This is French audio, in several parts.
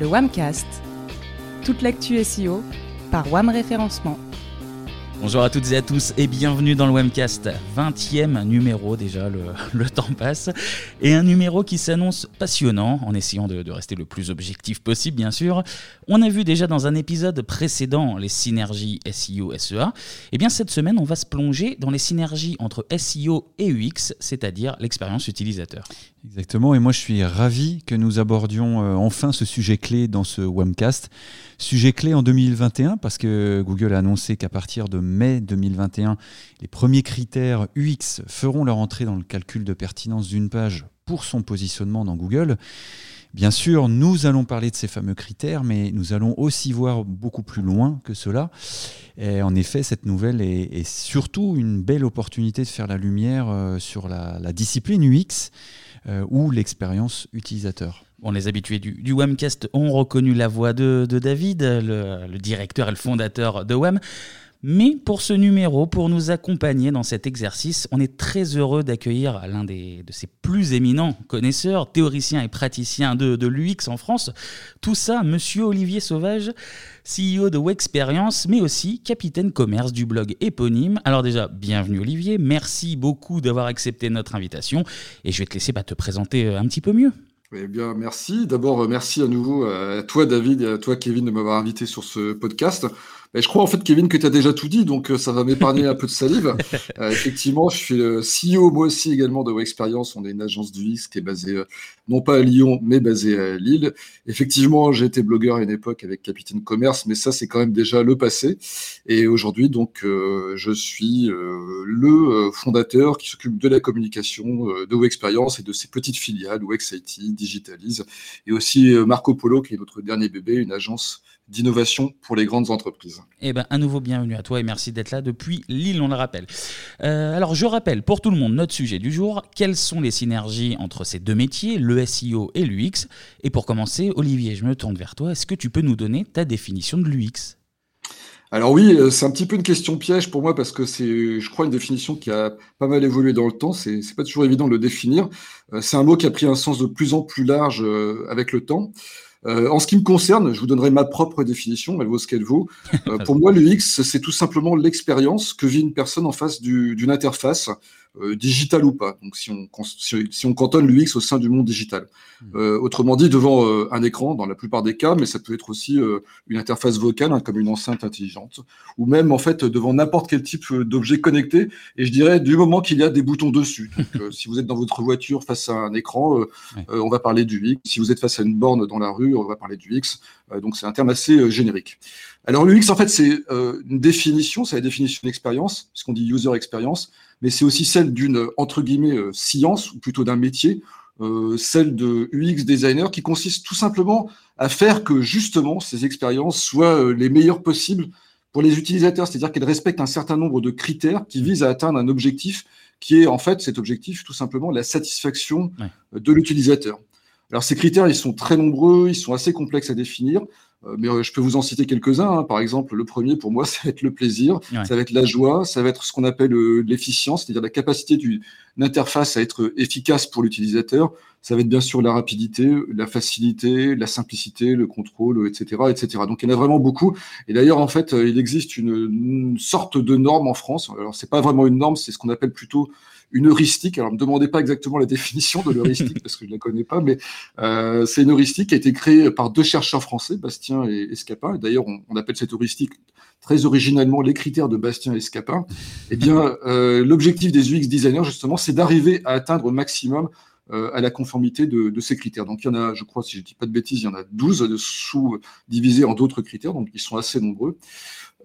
le WAMcast, toute l'actu SEO par WAM Référencement. Bonjour à toutes et à tous et bienvenue dans le Webcast. 20e numéro déjà, le, temps passe. Et un numéro qui s'annonce passionnant en essayant de, rester le plus objectif possible bien sûr. On a vu déjà dans un épisode précédent les synergies SEO-SEA. Et bien cette semaine on va se plonger dans les synergies entre SEO et UX, c'est-à-dire l'expérience utilisateur. Exactement, et moi je suis ravi que nous abordions euh, enfin ce sujet clé dans ce Webcast. Sujet clé en 2021 parce que Google a annoncé qu'à partir de mai 2021, les premiers critères UX feront leur entrée dans le calcul de pertinence d'une page pour son positionnement dans Google. Bien sûr, nous allons parler de ces fameux critères, mais nous allons aussi voir beaucoup plus loin que cela. En effet, cette nouvelle est, surtout une belle opportunité de faire la lumière euh, sur la discipline UX euh, ou l'expérience utilisateur. Bon, les habitués du, du Webcast ont reconnu la voix de, David, le, directeur et le fondateur de Web. Mais pour ce numéro, pour nous accompagner dans cet exercice, on est très heureux d'accueillir l'un de ses plus éminents connaisseurs, théoriciens et praticiens de, l'UX en France. Tout ça, monsieur Olivier Sauvage, CEO de Wexperience, mais aussi capitaine commerce du blog éponyme. Alors déjà, bienvenue Olivier, merci beaucoup d'avoir accepté notre invitation et je vais te laisser bah, te présenter euh, un petit peu mieux. Eh bien, merci. D'abord, euh, merci à nouveau à toi, David, et à toi, Kevin, de m'avoir invité sur ce podcast je crois en fait, Kevin, que tu as déjà tout dit, donc euh, ça va m'épargner un peu de salive. Euh, effectivement, je suis le CEO, moi aussi également, de Experience. On est une agence du X qui est basée euh, non pas à Lyon, mais basée à Lille. Effectivement, j'ai été blogueur à une époque avec Capitaine Commerce, mais ça, c'est quand même déjà le passé. Et aujourd'hui, donc, je suis le fondateur qui s'occupe de la communication de Experience et de ses petites filiales, WexIT, Digitalise, et aussi Marco Polo, qui est notre dernier bébé, une agence d'innovation pour les grandes entreprises. Eh bien, à nouveau, bienvenue à toi et merci d'être là depuis Lille, on le rappelle. Euh, alors, je rappelle pour tout le monde notre sujet du jour. Quelles sont les synergies entre ces deux métiers, le SEO et l'UX Et pour commencer, Olivier, je me tourne vers toi. Est-ce que tu peux nous donner ta définition de l'UX alors oui, euh, c'est un petit peu une question piège pour moi parce que c'est, je crois, une définition qui a pas mal évolué dans le temps. C'est, c'est pas toujours évident de le définir. Euh, c'est un mot qui a pris un sens de plus en plus large avec le temps. Euh, en ce qui me concerne, je vous donnerai ma propre définition, elle vaut ce qu'elle vaut. Euh, pour moi, l'UX, c'est tout simplement l'expérience que vit une personne en face d'une interface euh, digital ou pas. Donc si on, si, on cantonne l'UX au sein du monde digital. Hmm. Euh, autrement dit, devant euh, un écran, dans la plupart des cas, mais ça peut être aussi une interface vocale, hein, comme une enceinte intelligente, ou même en fait devant n'importe quel type d'objet connecté. Et je dirais du moment qu'il y a des boutons dessus. Donc, si vous êtes dans votre voiture face à un écran, on va parler du UX. Si vous êtes face à une borne dans la rue, on va parler du UX. donc c'est un terme assez générique. Alors l'UX, en fait, c'est une définition, c'est la définition d'expérience, ce qu'on dit user experience mais c'est aussi celle d'une, entre guillemets, euh, science, ou plutôt d'un métier, euh, celle de UX designer, qui consiste tout simplement à faire que justement ces expériences soient euh, les meilleures possibles pour les utilisateurs, c'est-à-dire qu'elles respectent un certain nombre de critères qui visent à atteindre un objectif qui est en fait cet objectif tout simplement la satisfaction de l'utilisateur. Alors ces critères, ils sont très nombreux, ils sont assez complexes à définir. Euh, mais euh, je peux vous en citer quelques-uns. Hein. Par exemple, le premier, pour moi, ça va être le plaisir, ça va être la joie, ça va être ce qu'on appelle euh, l'efficience, c'est-à-dire la capacité d'une interface à être efficace pour l'utilisateur. Ça va être bien sûr la rapidité, la facilité, la simplicité, le contrôle, etc., etc. Donc il y en a vraiment beaucoup. Et d'ailleurs, en fait, il existe une, une sorte de norme en France. Alors c'est pas vraiment une norme, c'est ce qu'on appelle plutôt une heuristique. Alors, ne me demandez pas exactement la définition de l'heuristique parce que je ne la connais pas, mais euh, c'est une heuristique qui a été créée par deux chercheurs français, Bastien et Escapin. D'ailleurs, on, appelle cette heuristique très originellement les critères de Bastien et Escapin. Eh bien, euh, l'objectif des UX designers, justement, c'est d'arriver à atteindre au maximum euh, à la conformité de, de, ces critères. Donc il y en a, je crois, si je ne dis pas de bêtises, il y en a 12 sous-divisés en d'autres critères, donc ils sont assez nombreux.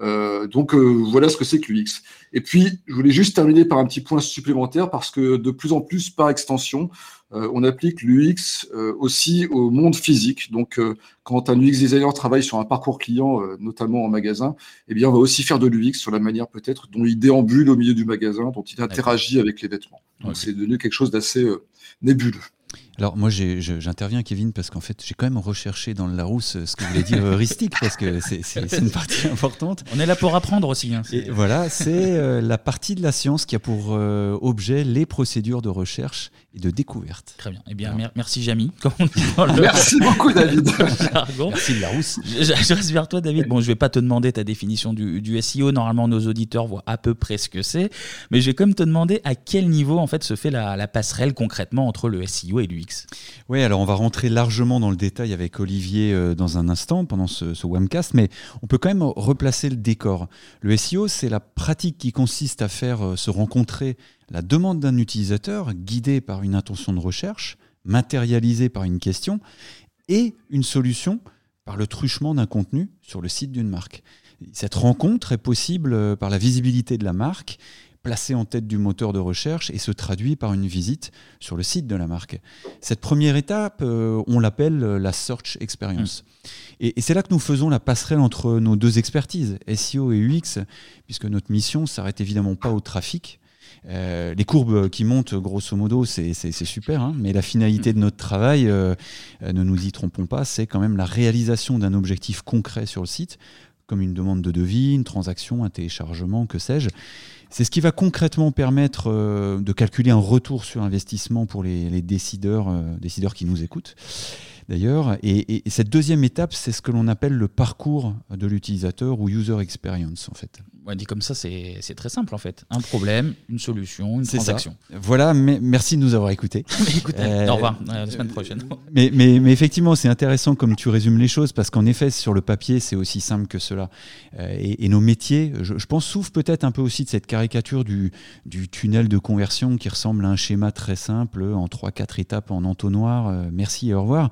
Euh, donc euh, voilà ce que c'est que l'UX. Et puis, je voulais juste terminer par un petit point supplémentaire parce que de plus en plus, par extension, euh, on applique l'UX aussi au monde physique. Donc, quand un UX designer travaille sur un parcours client, notamment en magasin, eh bien, on va aussi faire de l'UX sur la manière peut-être dont il déambule au milieu du magasin, dont il interagit avec les vêtements. Donc, c'est devenu quelque chose d'assez nébuleux. Alors moi j'interviens Kevin parce qu'en fait j'ai quand même recherché dans le Larousse ce que voulait dire heuristique parce que c'est une partie importante. On est là pour apprendre aussi. Hein, et voilà, c'est euh, la partie de la science qui a pour euh, objet les procédures de recherche et de découverte. Très bien. Eh bien, merci Jamy. Merci beaucoup David. Merci le Larousse. Je, je, reste vers toi David. Bon, je vais pas te demander ta définition du, du SEO. Normalement, nos auditeurs voient à peu près ce que c'est, mais je vais quand même te demander à quel niveau en fait se fait la, la passerelle concrètement entre le SEO et l'UX. Oui, alors on va rentrer largement dans le détail avec Olivier euh, dans un instant pendant ce, webcast, mais on peut quand même replacer le décor. Le SEO, c'est la pratique qui consiste à faire euh, se rencontrer la demande d'un utilisateur guidée par une intention de recherche, matérialisée par une question, et une solution par le truchement d'un contenu sur le site d'une marque. Cette rencontre est possible euh, par la visibilité de la marque, placée en tête du moteur de recherche et se traduit par une visite sur le site de la marque. Cette première étape, euh, on l'appelle euh, la search experience. Mmh. Et, c'est là que nous faisons la passerelle entre nos deux expertises, SEO et UX, puisque notre mission s'arrête évidemment pas au trafic, euh, les courbes qui montent, grosso modo, c'est super, hein, mais la finalité de notre travail, euh, ne nous y trompons pas, c'est quand même la réalisation d'un objectif concret sur le site, comme une demande de devis, une transaction, un téléchargement, que sais-je. C'est ce qui va concrètement permettre de calculer un retour sur investissement pour les, décideurs, décideurs qui nous écoutent d'ailleurs. Et, cette deuxième étape, c'est ce que l'on appelle le parcours de l'utilisateur ou user experience en fait. Ouais, dit comme ça, c'est très simple en fait. Un problème, une solution, une transaction. Voilà, mais merci de nous avoir écoutés. euh, au revoir, la semaine prochaine. Mais, mais, mais effectivement, c'est intéressant comme tu résumes les choses parce qu'en effet, sur le papier, c'est aussi simple que cela. Euh, et, nos métiers, je, pense, souffrent peut-être un peu aussi de cette caricature du, du, tunnel de conversion qui ressemble à un schéma très simple en 3-4 étapes en entonnoir. Euh, merci et au revoir.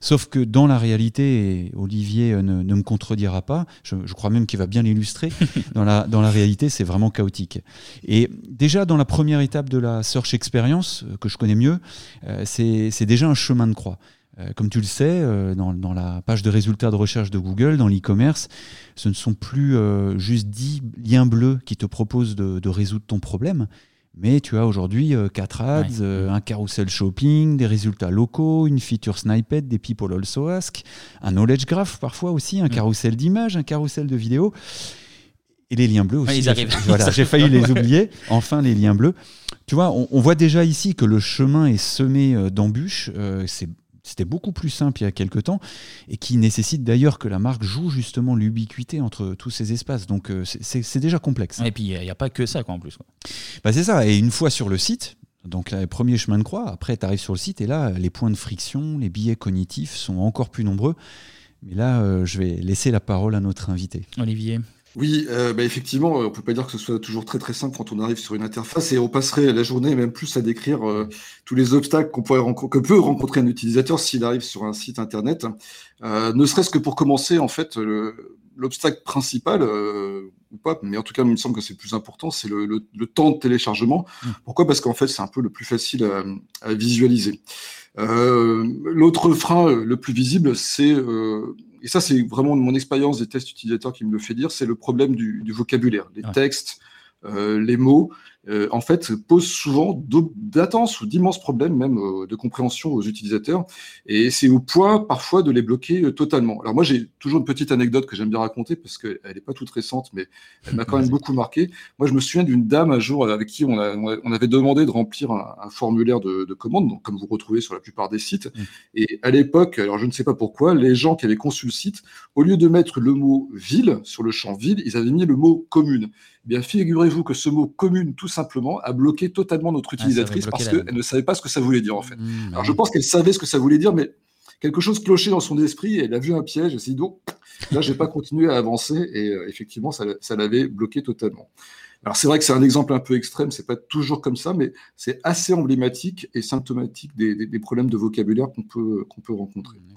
Sauf que dans la réalité, et Olivier euh, ne, me contredira pas, je, crois même qu'il va bien l'illustrer, dans la, dans la réalité, c'est vraiment chaotique. Et déjà, dans la première étape de la search experience, euh, que je connais mieux, euh, c'est déjà un chemin de croix. Comme tu le sais, dans, dans, la page de résultats de recherche de Google, dans l'e-commerce, ce ne sont plus juste 10 liens bleus qui te proposent de, de résoudre ton problème, mais tu as aujourd'hui 4 euh, ads, euh, un carousel shopping, des résultats locaux, une feature snippet, des people also ask, un knowledge graph parfois aussi, un carrousel d'images, un carrousel de vidéos. Et les liens bleus aussi. ils arrivent. Voilà, j'ai failli les oublier. Enfin, les liens bleus. Tu vois, on, voit déjà ici que le chemin est semé euh, d'embûches. c'est c'était beaucoup plus simple il y a quelques temps et qui nécessite d'ailleurs que la marque joue justement l'ubiquité entre tous ces espaces. Donc euh, c'est déjà complexe. Et puis il n'y a, pas que ça quoi, en plus. Bah, c'est ça. Et une fois sur le site, donc le premier chemin de croix, après tu arrives sur le site et là les points de friction, les billets cognitifs sont encore plus nombreux. Mais là, euh, je vais laisser la parole à notre invité. Olivier. Oui, euh, bah, effectivement, on peut pas dire que ce soit toujours très très simple quand on arrive sur une interface et on passerait la journée même plus à décrire euh, tous les obstacles qu'on pourrait que peut rencontrer un utilisateur s'il arrive sur un site internet. Euh, ne serait-ce que pour commencer, en fait, l'obstacle principal ou pas, mais en tout cas, il me semble que c'est le plus important, c'est le, temps de téléchargement. Mmh. Pourquoi? Parce qu'en fait, c'est un peu le plus facile à, à visualiser. L'autre frein le plus visible, c'est et ça c'est vraiment mon expérience des tests utilisateurs qui me le fait dire, c'est le problème du, du vocabulaire, les textes, euh, les mots, euh, en fait, pose souvent d'intenses ou d'immenses problèmes même euh, de compréhension aux utilisateurs. Et c'est au point parfois de les bloquer totalement. Alors moi, j'ai toujours une petite anecdote que j'aime bien raconter parce qu'elle n'est pas toute récente, mais elle m'a quand même beaucoup marqué. Moi, je me souviens d'une dame un jour avec qui on, on avait demandé de remplir un, formulaire de, de, commande, donc, comme vous retrouvez sur la plupart des sites. Mmh. Et à l'époque, alors je ne sais pas pourquoi, les gens qui avaient conçu le site, au lieu de mettre le mot ville sur le champ ville, ils avaient mis le mot commune. Eh bien, figurez-vous que ce mot commune, tout simplement, a bloqué totalement notre ah, utilisatrice parce qu'elle ne savait pas ce que ça voulait dire, en fait. Mmh, Alors, je pense qu'elle savait ce que ça voulait dire, mais quelque chose clochait dans son esprit et elle a vu un piège. Elle s'est dit, donc, là, je n'ai pas continué à avancer et euh, effectivement, ça, l'avait bloqué totalement. Alors, c'est vrai que c'est un exemple un peu extrême, c'est pas toujours comme ça, mais c'est assez emblématique et symptomatique des, problèmes de vocabulaire qu'on peut, qu'on peut rencontrer. Mmh,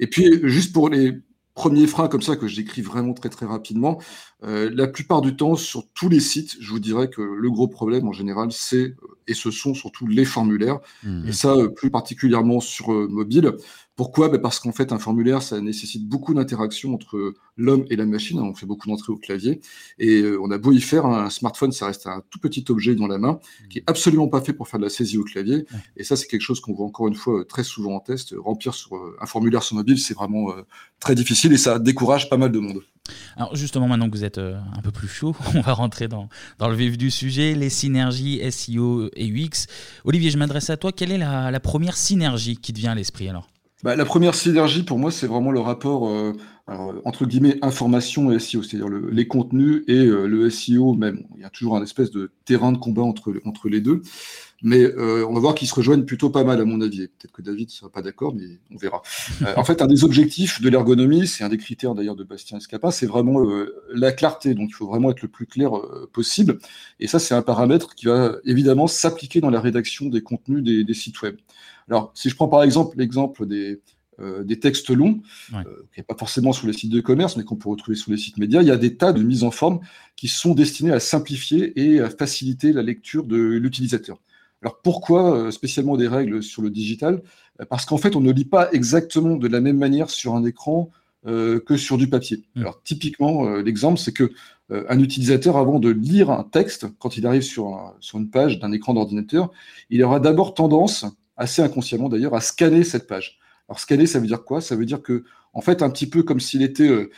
et puis, juste pour les premiers freins comme ça que j'écris vraiment très très rapidement, la plupart du temps, sur tous les sites, je vous dirais que le gros problème en général, c'est et ce sont surtout les formulaires. Mmh. Et ça, plus particulièrement sur mobile. Pourquoi? Ben Parce qu'en fait, un formulaire, ça nécessite beaucoup d'interaction entre l'homme et la machine. On fait beaucoup d'entrées au clavier. Et euh, on a beau y faire, un smartphone, ça reste un tout petit objet dans la main qui est absolument pas fait pour faire de la saisie au clavier. Et ça, c'est quelque chose qu'on voit encore une fois très souvent en test. Remplir sur euh, un formulaire sur mobile, c'est vraiment euh, très difficile et ça décourage pas mal de monde. Alors justement, maintenant que vous êtes un peu plus chaud, on va rentrer dans, dans le vif du sujet, les synergies SEO et UX. Olivier, je m'adresse à toi. Quelle est la, première synergie qui te vient à l'esprit alors? Bah, la première synergie, pour moi, c'est vraiment le rapport euh, entre guillemets information et SEO, c'est-à-dire les contenus et euh, le SEO même. Il y a toujours un espèce de terrain de combat entre, entre les deux. Mais euh, on va voir qu'ils se rejoignent plutôt pas mal, à mon avis. Peut-être que David ne sera pas d'accord, mais on verra. en fait, un des objectifs de l'ergonomie, c'est un des critères d'ailleurs de Bastien Escapa, c'est vraiment la clarté. Donc, il faut vraiment être le plus clair possible. Et ça, c'est un paramètre qui va évidemment s'appliquer dans la rédaction des contenus des, des sites web. Alors, si je prends par exemple l'exemple des, euh, des textes longs, euh, qui n'est pas forcément sur les sites de commerce, mais qu'on peut retrouver sur les sites médias, il y a des tas de mises en forme qui sont destinées à simplifier et à faciliter la lecture de l'utilisateur. Alors pourquoi euh, spécialement des règles sur le digital? Parce qu'en fait, on ne lit pas exactement de la même manière sur un écran que sur du papier. Mm. Alors typiquement, l'exemple, c'est que un utilisateur, avant de lire un texte, quand il arrive sur, sur une page d'un écran d'ordinateur, il aura d'abord tendance assez inconsciemment d'ailleurs, à scanner cette page. Alors scanner, ça veut dire quoi? Ça veut dire que, en fait, un petit peu comme s'il était euh,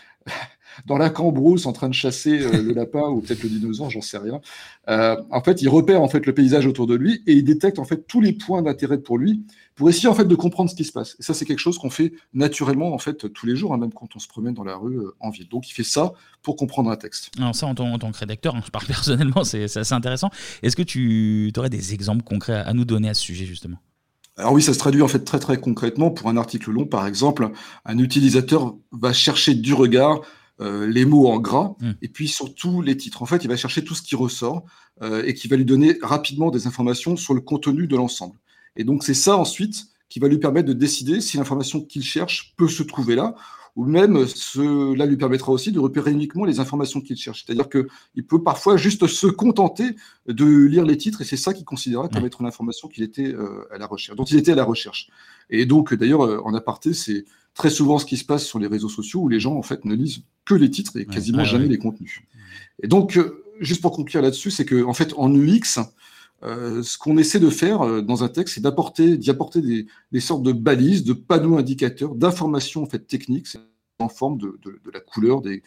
dans la cambrousse en train de chasser euh, le lapin ou peut-être le dinosaure, j'en sais rien. Euh, en fait, il repère en fait le paysage autour de lui et il détecte en fait tous les points d'intérêt pour lui pour essayer en fait de comprendre ce qui se passe. Et ça, c'est quelque chose qu'on fait naturellement en fait tous les jours, hein, même quand on se promène dans la rue en ville. Donc, il fait ça pour comprendre un texte. Alors ça, en tant, que rédacteur, hein, je parle personnellement, c'est assez intéressant. Est-ce que tu aurais des exemples concrets à nous donner à ce sujet justement? Alors oui, ça se traduit en fait très très concrètement. Pour un article long, par exemple, un utilisateur va chercher du regard euh, les mots en gras hmm. et puis surtout les titres. En fait, il va chercher tout ce qui ressort euh, et qui va lui donner rapidement des informations sur le contenu de l'ensemble. Et donc c'est ça ensuite qui va lui permettre de décider si l'information qu'il cherche peut se trouver là ou même cela lui permettra aussi de repérer uniquement les informations qu'il cherche. C'est-à-dire qu'il peut parfois juste se contenter de lire les titres et c'est ça qu'il considérera comme être une information qu'il était euh, à la recherche, dont il était à la recherche. Et donc d'ailleurs, euh, en aparté, c'est très souvent ce qui se passe sur les réseaux sociaux où les gens en fait ne lisent que les titres et quasiment jamais les contenus. Et donc, euh, juste pour conclure là-dessus, c'est qu'en en fait en UX, euh, ce qu'on essaie de faire euh, dans un texte, c'est d'apporter, d'y apporter des, sortes de balises, de panneaux indicateurs, d'informations en fait techniques, en forme de, la couleur des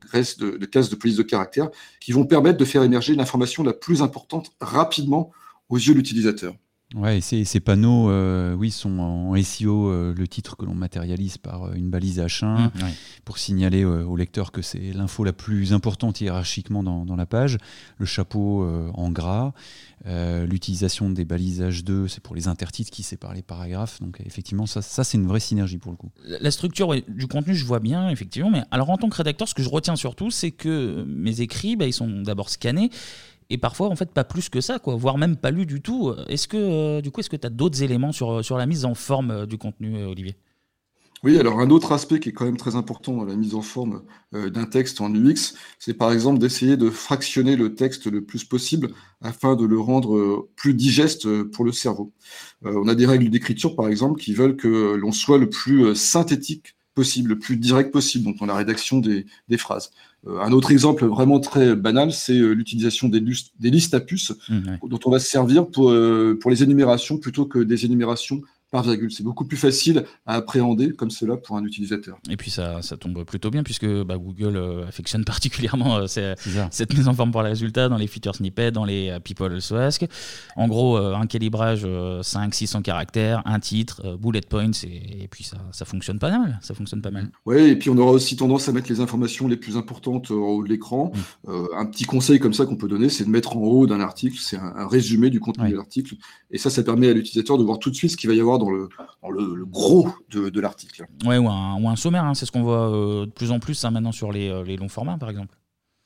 graisses de, de cases de police de caractère, qui vont permettre de faire émerger l'information la plus importante rapidement aux yeux de l'utilisateur. Ouais, ces, ces panneaux, euh, oui, sont en SEO, euh, le titre que l'on matérialise par euh, une balise H1 mmh, pour signaler au lecteur que c'est l'info la plus importante hiérarchiquement dans, dans, la page. Le chapeau en gras, l'utilisation des balises H2, c'est pour les intertitres qui séparent les paragraphes. Donc effectivement, ça, ça c'est une vraie synergie pour le coup. La structure du contenu, je vois bien, effectivement. Mais alors en tant que rédacteur, ce que je retiens surtout, c'est que mes écrits, bah, ils sont d'abord scannés et parfois en fait pas plus que ça quoi voire même pas lu du tout est-ce que euh, du coup est-ce que tu as d'autres éléments sur, euh, sur la mise en forme euh, du contenu Olivier? Oui, alors un autre aspect qui est quand même très important dans la mise en forme d'un texte en UX, c'est par exemple d'essayer de fractionner le texte le plus possible afin de le rendre plus digeste pour le cerveau. on a des règles d'écriture, par exemple, qui veulent que l'on soit le plus synthétique possible, le plus direct possible, donc dans la rédaction des, des phrases. Euh, un autre exemple vraiment très banal, c'est euh, l'utilisation des, des, listes à puces, mmh, dont on va se servir pour, euh, pour les énumérations plutôt que des énumérations par virgule. C'est beaucoup plus facile à appréhender comme cela pour un utilisateur. Et puis ça, ça tombe plutôt bien puisque bah, Google euh, affectionne particulièrement euh, cette mise en forme pour les résultats dans les feature snippets, dans les euh, people also ask. En gros, un calibrage 500-600 caractères, un titre, bullet points et, puis ça, ça, fonctionne pas mal. Ça fonctionne pas mal. Oui, et puis on aura aussi tendance à mettre les informations les plus importantes en haut de l'écran. Mm. un petit conseil comme ça qu'on peut donner, c'est de mettre en haut d'un article, c'est un, résumé du contenu de l'article. Et ça, ça permet à l'utilisateur de voir tout de suite ce qu'il va y avoir dans le, le, gros de, l'article. Ouais, ou un, ou un sommaire, hein, c'est ce qu'on voit euh, de plus en plus hein, maintenant sur les, euh, les, longs formats, par exemple.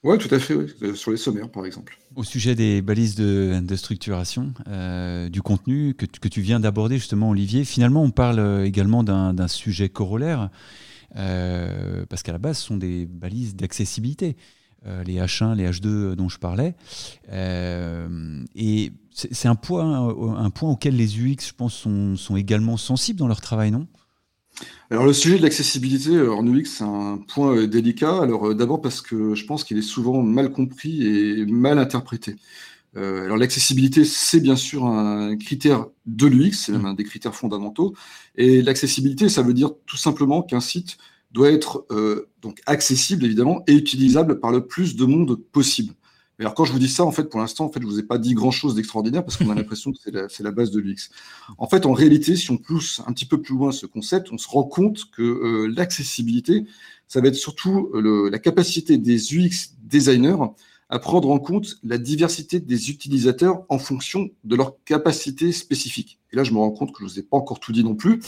Oui, tout à fait, euh, sur les sommaires, par exemple. Au sujet des balises de, de structuration du contenu que, que tu viens d'aborder, justement, Olivier, finalement, on parle également d'un sujet corollaire. parce qu'à la base, ce sont des balises d'accessibilité. les H1, les H2 dont je parlais. et c'est un point, un point auquel les UX, je pense, sont, sont également sensibles dans leur travail, non? Alors le sujet de l'accessibilité euh, en UX, c'est un point euh, délicat. Alors euh, d'abord parce que je pense qu'il est souvent mal compris et mal interprété. alors l'accessibilité, c'est bien sûr un critère de l'UX, c'est même un des critères fondamentaux. Et l'accessibilité, ça veut dire tout simplement qu'un site doit être donc accessible évidemment et utilisable par le plus de monde possible alors quand je vous dis ça, en fait, pour l'instant, en fait, je vous ai pas dit grand-chose d'extraordinaire parce qu'on a l'impression que c'est la, base de l'UX. En fait, en réalité, si on pousse un petit peu plus loin ce concept, on se rend compte que euh, l'accessibilité, ça va être surtout euh, la capacité des UX designers à prendre en compte la diversité des utilisateurs en fonction de leurs capacités spécifiques. Et là, je me rends compte que je ne vous ai pas encore tout dit non plus.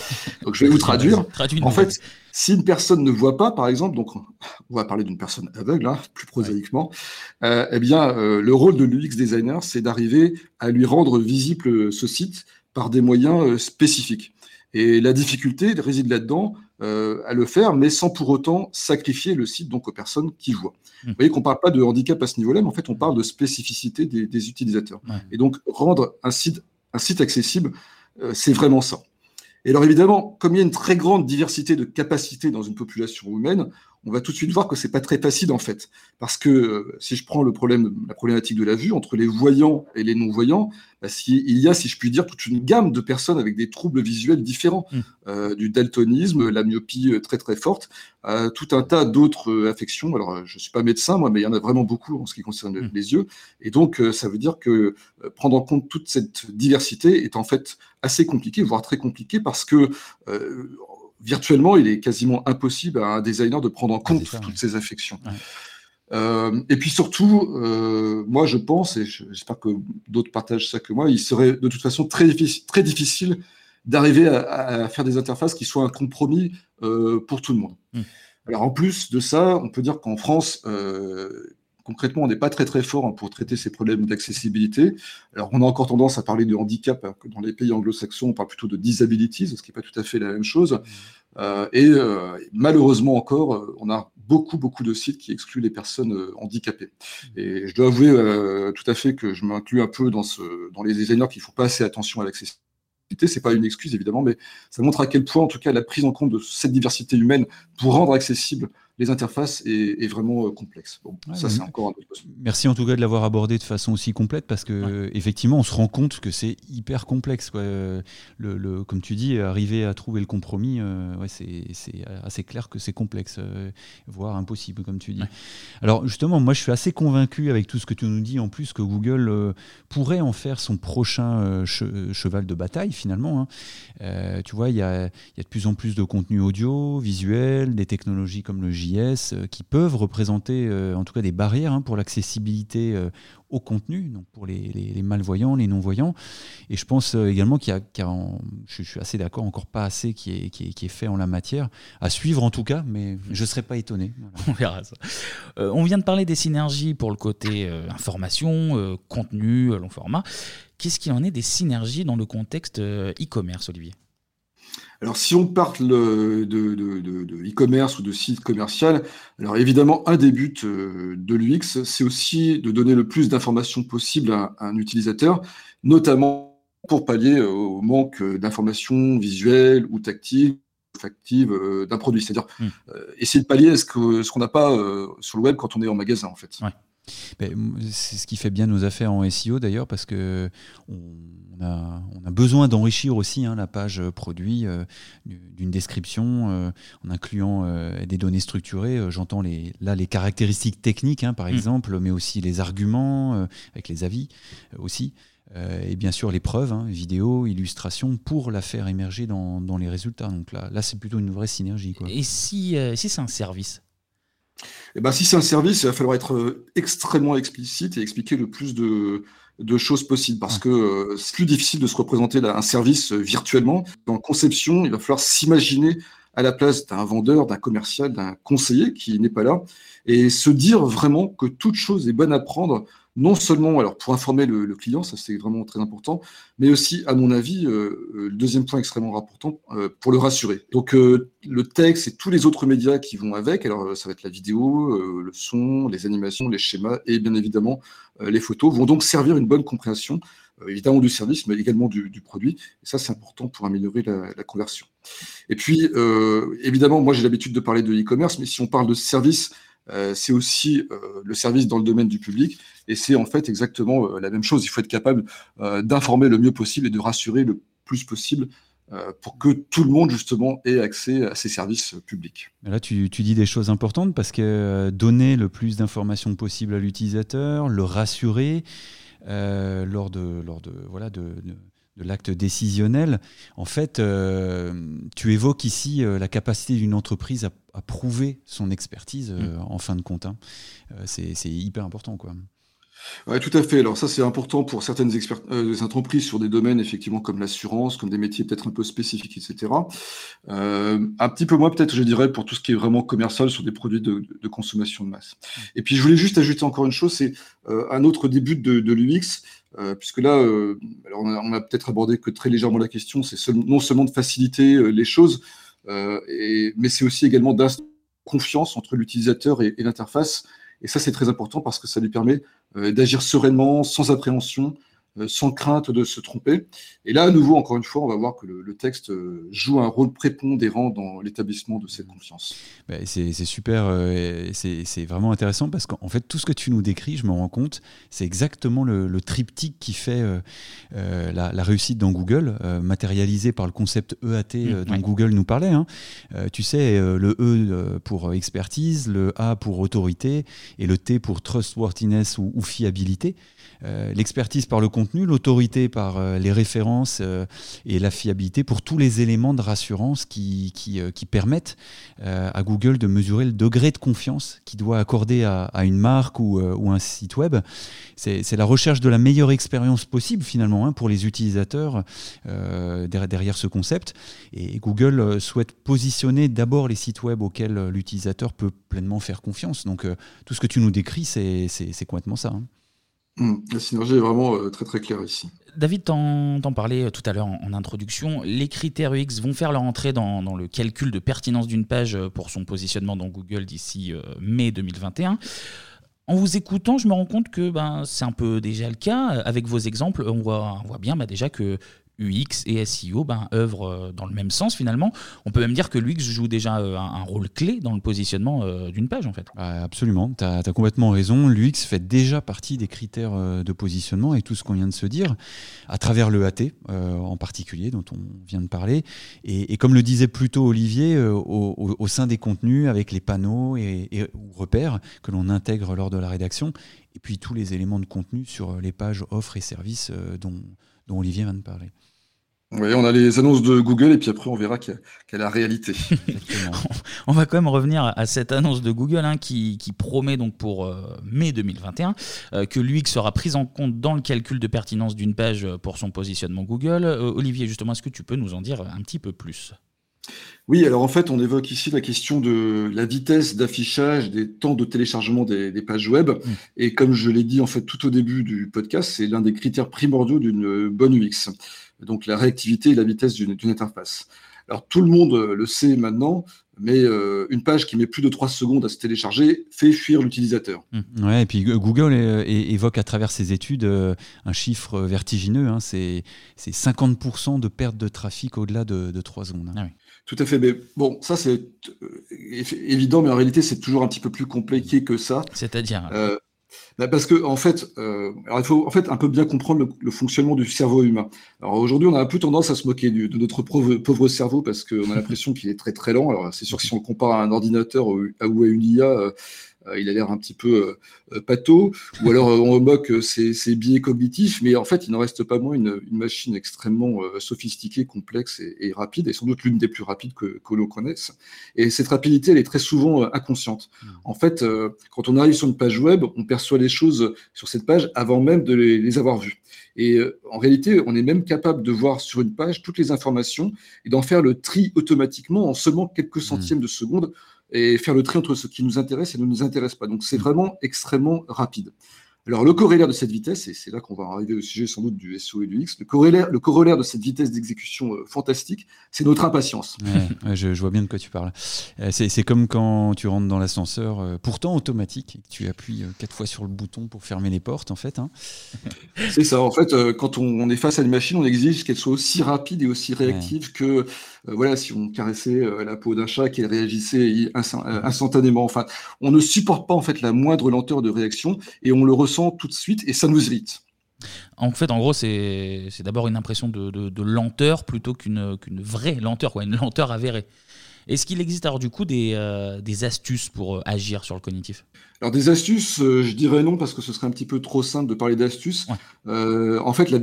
Donc, je vais vous traduire. en fait, si une personne ne voit pas, par exemple, donc on va parler d'une personne aveugle, hein, plus prosaïquement, euh, eh bien, euh, le rôle de l'UX designer, c'est d'arriver à lui rendre visible ce site par des moyens euh, spécifiques. Et la difficulté réside là-dedans euh, à le faire, mais sans pour autant sacrifier le site donc aux personnes qui voient. Mmh. Vous voyez qu'on ne parle pas de handicap à ce niveau-là, mais en fait on parle de spécificité des, utilisateurs. Et donc rendre un site, un site accessible, euh, c'est vraiment ça. Et alors évidemment, comme il y a une très grande diversité de capacités dans une population humaine, on va tout de suite voir que c'est pas très facile en fait, parce que euh, si je prends le problème, la problématique de la vue entre les voyants et les non-voyants, bah, il y a, si je puis dire, toute une gamme de personnes avec des troubles visuels différents, mmh. euh, du daltonisme, la myopie euh, très très forte, tout un tas d'autres affections. Alors je suis pas médecin moi, mais il y en a vraiment beaucoup en ce qui concerne mmh. les yeux, et donc ça veut dire que prendre en compte toute cette diversité est en fait assez compliqué, voire très compliqué, parce que virtuellement, il est quasiment impossible à un designer de prendre en compte toutes ces affections. Euh, et puis surtout, euh, moi je pense, et j'espère que d'autres partagent ça que moi, il serait de toute façon très difficile, très difficile d'arriver à, faire des interfaces qui soient un compromis euh, pour tout le monde. Mmh. Alors en plus de ça, on peut dire qu'en France, concrètement, on n'est pas très très fort hein, pour traiter ces problèmes d'accessibilité. Alors, on a encore tendance à parler de handicap, hein, que dans les pays anglo-saxons, on parle plutôt de disabilities, ce qui n'est pas tout à fait la même chose. Mmh. Euh, et euh, malheureusement encore, euh, on a beaucoup beaucoup de sites qui excluent les personnes handicapées. Et je dois avouer tout à fait que je m'inclus un peu dans les designers qui ne font pas assez attention à l'accessibilité c'est pas une excuse évidemment, mais ça montre à quel point, en tout cas, la prise en compte de cette diversité humaine pour rendre accessible les interfaces est, vraiment euh, complexe. ça, c'est encore un autre Merci en tout cas de l'avoir abordé de façon aussi complète parce que effectivement, on se rend compte que c'est hyper complexe. Le, le, comme tu dis, arriver à trouver le compromis, euh, ouais, c'est assez clair que c'est complexe, euh, voire impossible, comme tu dis. Alors justement, moi, je suis assez convaincu avec tout ce que tu nous dis en plus que Google pourrait en faire son prochain cheval de bataille finalement. Hein. tu vois, il y a, y a, de plus en plus de contenu audio, visuel, des technologies comme le J euh, qui peuvent représenter euh, en tout cas des barrières hein, pour l'accessibilité euh, au contenu, donc pour les, malvoyants, les non-voyants. Et je pense également qu'il y a, je, suis assez d'accord, encore pas assez qui est, qui, est, fait en la matière, à suivre en tout cas, mais je ne serais pas étonné. On verra ça. on vient de parler des synergies pour le côté information, contenu, long format. Qu'est-ce qu'il en est des synergies dans le contexte e-commerce, Olivier? Alors, si on parle de, e-commerce ou de site commercial, alors évidemment, un des buts euh, de l'UX, c'est aussi de donner le plus d'informations possible à, un utilisateur, notamment pour pallier euh, au manque d'informations visuelles ou tactiles actives euh, d'un produit. C'est-à-dire mmh. essayer de pallier ce qu'on ce n'a pas sur le web quand on est en magasin, en fait. C'est ce qui fait bien nos affaires en SEO d'ailleurs, parce que on a, on a besoin d'enrichir aussi hein, la page produit euh, d'une description euh, en incluant euh, des données structurées. J'entends les, là les caractéristiques techniques, hein, par mmh. exemple, mais aussi les arguments avec les avis aussi. et bien sûr les preuves, hein, vidéos, illustrations, pour la faire émerger dans, dans les résultats. Donc là, là c'est plutôt une vraie synergie. Quoi. Et si, si c'est un service? Eh ben, si c'est un service, il va falloir être extrêmement explicite et expliquer le plus de, choses possibles parce que euh, c'est plus difficile de se représenter un service euh, virtuellement. Dans conception, il va falloir s'imaginer à la place d'un vendeur, d'un commercial, d'un conseiller qui n'est pas là, et se dire vraiment que toute chose est bonne à prendre non seulement alors pour informer le, client, ça c'est vraiment très important, mais aussi, à mon avis, euh, euh, le deuxième point extrêmement important, euh, pour le rassurer. Donc le texte et tous les autres médias qui vont avec, alors ça va être la vidéo, le son, les animations, les schémas et bien évidemment les photos, vont donc servir une bonne compréhension évidemment du service, mais également du, produit. Et ça, c'est important pour améliorer la, conversion. Et puis, évidemment, moi j'ai l'habitude de parler de e-commerce, mais si on parle de service, c'est aussi euh, le service dans le domaine du public. Et c'est en fait exactement euh, la même chose. Il faut être capable d'informer le mieux possible et de rassurer le plus possible pour que tout le monde justement ait accès à ces services publics. Là, tu, dis des choses importantes parce que donner le plus d'informations possible à l'utilisateur, le rassurer lors de, lors de, voilà, de l'acte décisionnel. En fait, euh, tu évoques ici euh, la capacité d'une entreprise à, prouver son expertise euh, mm. en fin de compte. Hein. c'est hyper important. Quoi. Oui, tout à fait. Alors ça, c'est important pour certaines entreprises sur des domaines effectivement comme l'assurance, comme des métiers peut-être un peu spécifiques, etc. un petit peu moins peut-être, je dirais, pour tout ce qui est vraiment commercial sur des produits de, consommation de masse. Mm. Et puis, je voulais juste ajouter encore une chose, c'est un autre début de, de l'UX, euh, puisque là, euh, alors on a, peut-être abordé que très légèrement la question, c'est non seulement de faciliter euh, les choses, mais c'est aussi également d'instaurer confiance entre l'utilisateur et, l'interface. Et ça, c'est très important parce que ça lui permet d'agir sereinement, sans appréhension, sans crainte de se tromper. Et là, à nouveau, encore une fois, on va voir que le, texte euh, joue un rôle prépondérant dans l'établissement de cette confiance. Bah, c'est super, euh, c'est vraiment intéressant parce qu'en fait, tout ce que tu nous décris, je me rends compte, c'est exactement le, triptyque qui fait la, réussite dans Google, matérialisé par le concept EAT mmh, dont Google nous parlait. Hein. tu sais, le E pour expertise, le A pour autorité et le T pour trustworthiness ou fiabilité. Euh, l'expertise par le contenu, l'autorité par euh, les références euh, et la fiabilité pour tous les éléments de rassurance qui, qui, permettent à Google de mesurer le degré de confiance qu'il doit accorder à, une marque ou, un site web. C'est la recherche de la meilleure expérience possible finalement hein, pour les utilisateurs derrière ce concept. Et Google souhaite positionner d'abord les sites web auxquels l'utilisateur peut pleinement faire confiance. Donc tout ce que tu nous décris, c'est complètement ça. Hein. Hmm, la synergie est vraiment euh, très très claire ici. David, t'en parlais euh, tout à l'heure en, introduction. Les critères UX vont faire leur entrée dans, le calcul de pertinence d'une page euh, pour son positionnement dans Google d'ici mai 2021. En vous écoutant, je me rends compte que ben, c'est un peu déjà le cas. Avec vos exemples, on voit, on voit bien ben, déjà que UX et SEO ben, œuvrent euh, dans le même sens finalement. On peut même dire que l'UX joue déjà euh, un, rôle clé dans le positionnement euh, d'une page en fait. absolument, tu as, complètement raison. L'UX fait déjà partie des critères de positionnement et tout ce qu'on vient de se dire, à travers le AT en particulier dont on vient de parler. Et, comme le disait plus tôt Olivier, au, sein des contenus avec les panneaux et, repères que l'on intègre lors de la rédaction, et puis tous les éléments de contenu sur les pages offres et services dont Olivier vient de parler. Oui, on a les annonces de Google et puis après on verra quelle est la réalité. on va quand même revenir à cette annonce de Google hein, qui, promet donc pour euh, mai 2021 euh, que l'UX sera prise en compte dans le calcul de pertinence d'une page pour son positionnement Google. Euh, Olivier, justement, est-ce que tu peux nous en dire un petit peu plus? Oui, alors en fait, on évoque ici la question de la vitesse d'affichage des temps de téléchargement des, pages web. Mmh. Et comme je l'ai dit en fait tout au début du podcast, c'est l'un des critères primordiaux d'une bonne UX donc la réactivité et la vitesse d'une interface. Alors tout le monde euh, le sait maintenant, mais euh, une page qui met plus de 3 secondes à se télécharger fait fuir l'utilisateur. Mmh. Ouais, et puis Google évoque à travers ses études euh, un chiffre vertigineux, hein, c'est 50% de perte de trafic au-delà de, 3 secondes. Hein. Ah Tout à fait. Mais bon, ça c'est évident, mais en réalité c'est toujours un petit peu plus compliqué que ça. C'est-à-dire bah, parce que en fait, euh, il faut en fait un peu bien comprendre le, fonctionnement du cerveau humain. Alors aujourd'hui, on a un peu tendance à se moquer de notre pauvre, cerveau parce qu'on a l'impression qu'il est très très lent. Alors c'est sûr que si on compare à un ordinateur ou, à une IA, euh, il a l'air un petit peu pâteau, ou alors on moque ses, ses, biais cognitifs, mais en fait, il n'en reste pas moins une, machine extrêmement sophistiquée, complexe et, rapide, et sans doute l'une des plus rapides que, que l'on connaisse. Et cette rapidité, elle est très souvent inconsciente. Mmh. En fait, quand on arrive sur une page web, on perçoit les choses sur cette page avant même de les, les avoir vues. Et en réalité, on est même capable de voir sur une page toutes les informations et d'en faire le tri automatiquement en seulement quelques mmh. centièmes de seconde et faire le tri entre ce qui nous intéresse et ne nous intéresse pas. Donc c'est vraiment extrêmement rapide. Alors, le corollaire de cette vitesse, et c'est là qu'on va arriver au sujet sans doute du SO et du X, le corollaire, le corollaire de cette vitesse d'exécution euh, fantastique, c'est notre impatience. je, vois bien de quoi tu parles. Euh, c'est comme quand tu rentres dans l'ascenseur, euh, pourtant automatique, et que tu appuies quatre fois sur le bouton pour fermer les portes, en fait. Hein. c'est ça, en fait, quand on, est face à une machine, on exige qu'elle soit aussi rapide et aussi réactive que voilà, si on caressait la peau d'un chat, qu'elle réagissait instantanément. Enfin, on ne supporte pas en fait la moindre lenteur de réaction et on le ressent tout de suite et ça nous irrite. En fait, en gros, c'est d'abord une impression de, lenteur plutôt qu'une vraie lenteur, quoi, une lenteur avérée. Est-ce qu'il existe alors du coup des, euh, astuces pour euh, agir sur le cognitif? Alors des astuces, euh, je dirais non parce que ce serait un petit peu trop simple de parler d'astuces. en fait,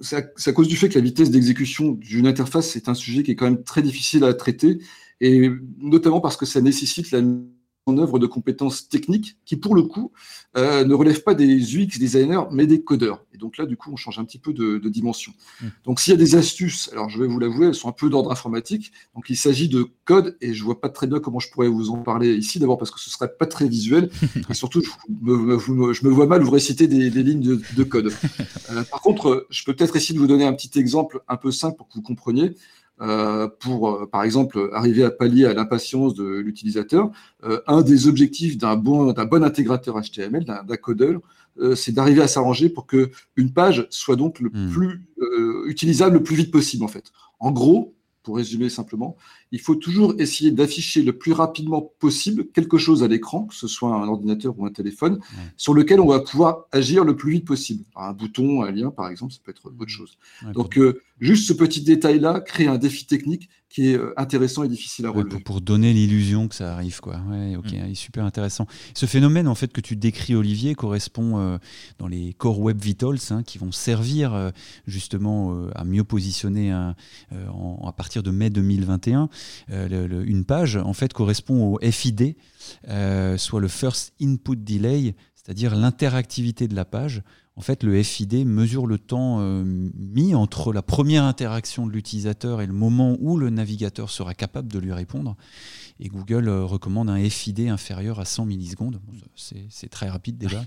c'est à, cause du fait que la vitesse d'exécution d'une interface c'est un sujet qui est quand même très difficile à traiter et notamment parce que ça nécessite la œuvre de compétences techniques qui, pour le coup, euh, ne relèvent pas des UX designers, mais des codeurs. Et donc là, du coup, on change un petit peu de, dimension. Mmh. Donc s'il y a des astuces, alors je vais vous l'avouer, elles sont un peu d'ordre informatique. Donc il s'agit de code, et je vois pas très bien comment je pourrais vous en parler ici, d'abord parce que ce serait pas très visuel, et surtout, je me, je me vois mal vous réciter des, des lignes de, code. Euh, par contre, je peux peut-être essayer de vous donner un petit exemple un peu simple pour que vous compreniez. Euh, pour, euh, par exemple, arriver à pallier à l'impatience de l'utilisateur. Euh, un des objectifs d'un bon, bon intégrateur HTML, d'un codeur, c'est d'arriver à s'arranger pour que une page soit donc le hmm. plus utilisable le plus vite possible, en fait. En gros, pour résumer simplement, il faut toujours essayer d'afficher le plus rapidement possible quelque chose à l'écran, que ce soit un ordinateur ou un téléphone, sur lequel on va pouvoir agir le plus vite possible. Un bouton, un lien, par exemple, ça peut être autre chose. Donc, juste ce petit détail-là crée un défi technique qui est euh, intéressant et difficile à relever. pour, donner l'illusion que ça arrive, quoi. Ouais, ok, mm. super intéressant. Ce phénomène, en fait, que tu décris, Olivier, correspond euh, dans les Core Web Vitals, hein, qui vont servir euh, justement à mieux positionner à partir de mai 2021. Une page, en fait, correspond au FID, soit le First Input Delay, c'est-à-dire l'interactivité de la page en fait, le FID mesure le temps euh, mis entre la première interaction de l'utilisateur et le moment où le navigateur sera capable de lui répondre. Et Google euh, recommande un FID inférieur à 100 millisecondes. C'est très rapide déjà.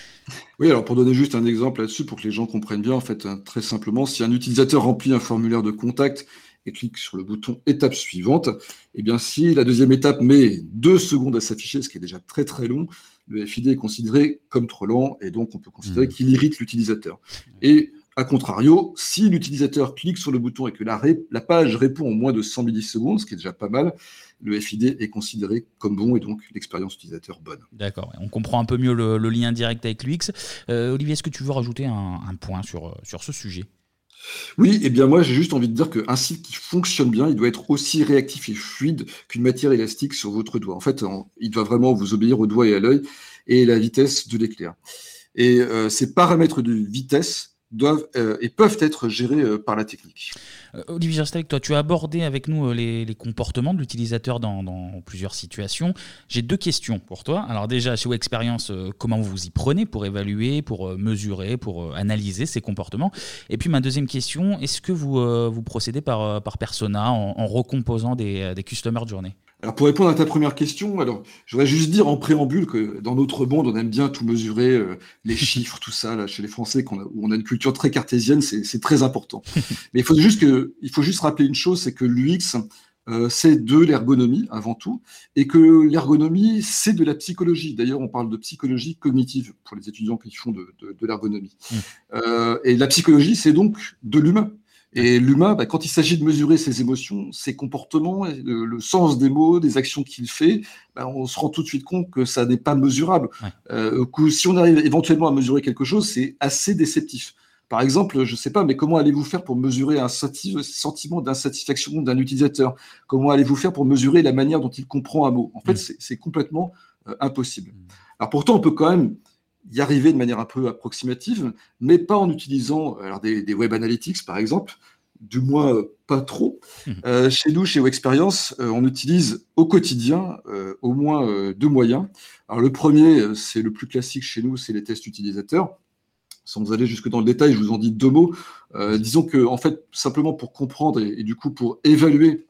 oui, alors pour donner juste un exemple là-dessus, pour que les gens comprennent bien, en fait, hein, très simplement, si un utilisateur remplit un formulaire de contact et clique sur le bouton étape suivante, eh bien si la deuxième étape met deux secondes à s'afficher, ce qui est déjà très très long, le FID est considéré comme trop lent et donc on peut considérer mmh. qu'il irrite l'utilisateur. Et a contrario, si l'utilisateur clique sur le bouton et que la, la, page répond en moins de 100 millisecondes, ce qui est déjà pas mal, le FID est considéré comme bon et donc l'expérience utilisateur bonne. D'accord, on comprend un peu mieux le, lien direct avec l'UX. Euh, Olivier, est-ce que tu veux rajouter un, un point sur, sur ce sujet? Oui, et eh bien moi j'ai juste envie de dire qu'un site qui fonctionne bien, il doit être aussi réactif et fluide qu'une matière élastique sur votre doigt. En fait, il doit vraiment vous obéir au doigt et à l'œil et la vitesse de l'éclair. Et euh, ces paramètres de vitesse doivent euh, et peuvent être gérés euh, par la technique. Olivier, je avec toi. Tu as abordé avec nous les, comportements de l'utilisateur dans, plusieurs situations. J'ai deux questions pour toi. Alors déjà, chez Experience, comment vous y prenez pour évaluer, pour mesurer, pour analyser ces comportements Et puis ma deuxième question, est-ce que vous, vous procédez par, par persona en, recomposant des, des customer journées alors pour répondre à ta première question, alors je voudrais juste dire en préambule que dans notre monde, on aime bien tout mesurer, euh, les chiffres, tout ça. Là, chez les Français, qu'on a, où on a une culture très cartésienne, c'est très important. Mais il faut juste que, il faut juste rappeler une chose, c'est que l'UX, euh, c'est de l'ergonomie avant tout, et que l'ergonomie, c'est de la psychologie. D'ailleurs, on parle de psychologie cognitive pour les étudiants qui font de, de, l'ergonomie. Mmh. Euh, et la psychologie, c'est donc de l'humain. Et l'humain, bah, quand il s'agit de mesurer ses émotions, ses comportements, le, sens des mots, des actions qu'il fait, bah, on se rend tout de suite compte que ça n'est pas mesurable. Euh, si on arrive éventuellement à mesurer quelque chose, c'est assez déceptif. Par exemple, je ne sais pas, mais comment allez-vous faire pour mesurer un sentiment d'insatisfaction d'un utilisateur? Comment allez-vous faire pour mesurer la manière dont il comprend un mot? En fait, mm. c'est complètement impossible. Alors pourtant, on peut quand même y arriver de manière un peu approximative, mais pas en utilisant alors des, web analytics, par exemple, du moins pas trop. Mmh. chez nous, chez Experience, on utilise au quotidien au moins deux moyens. Alors le premier, c'est le plus classique chez nous, c'est les tests utilisateurs sans aller jusque dans le détail, je vous en dis deux mots. Euh, disons que, en fait, simplement pour comprendre et, du coup pour évaluer,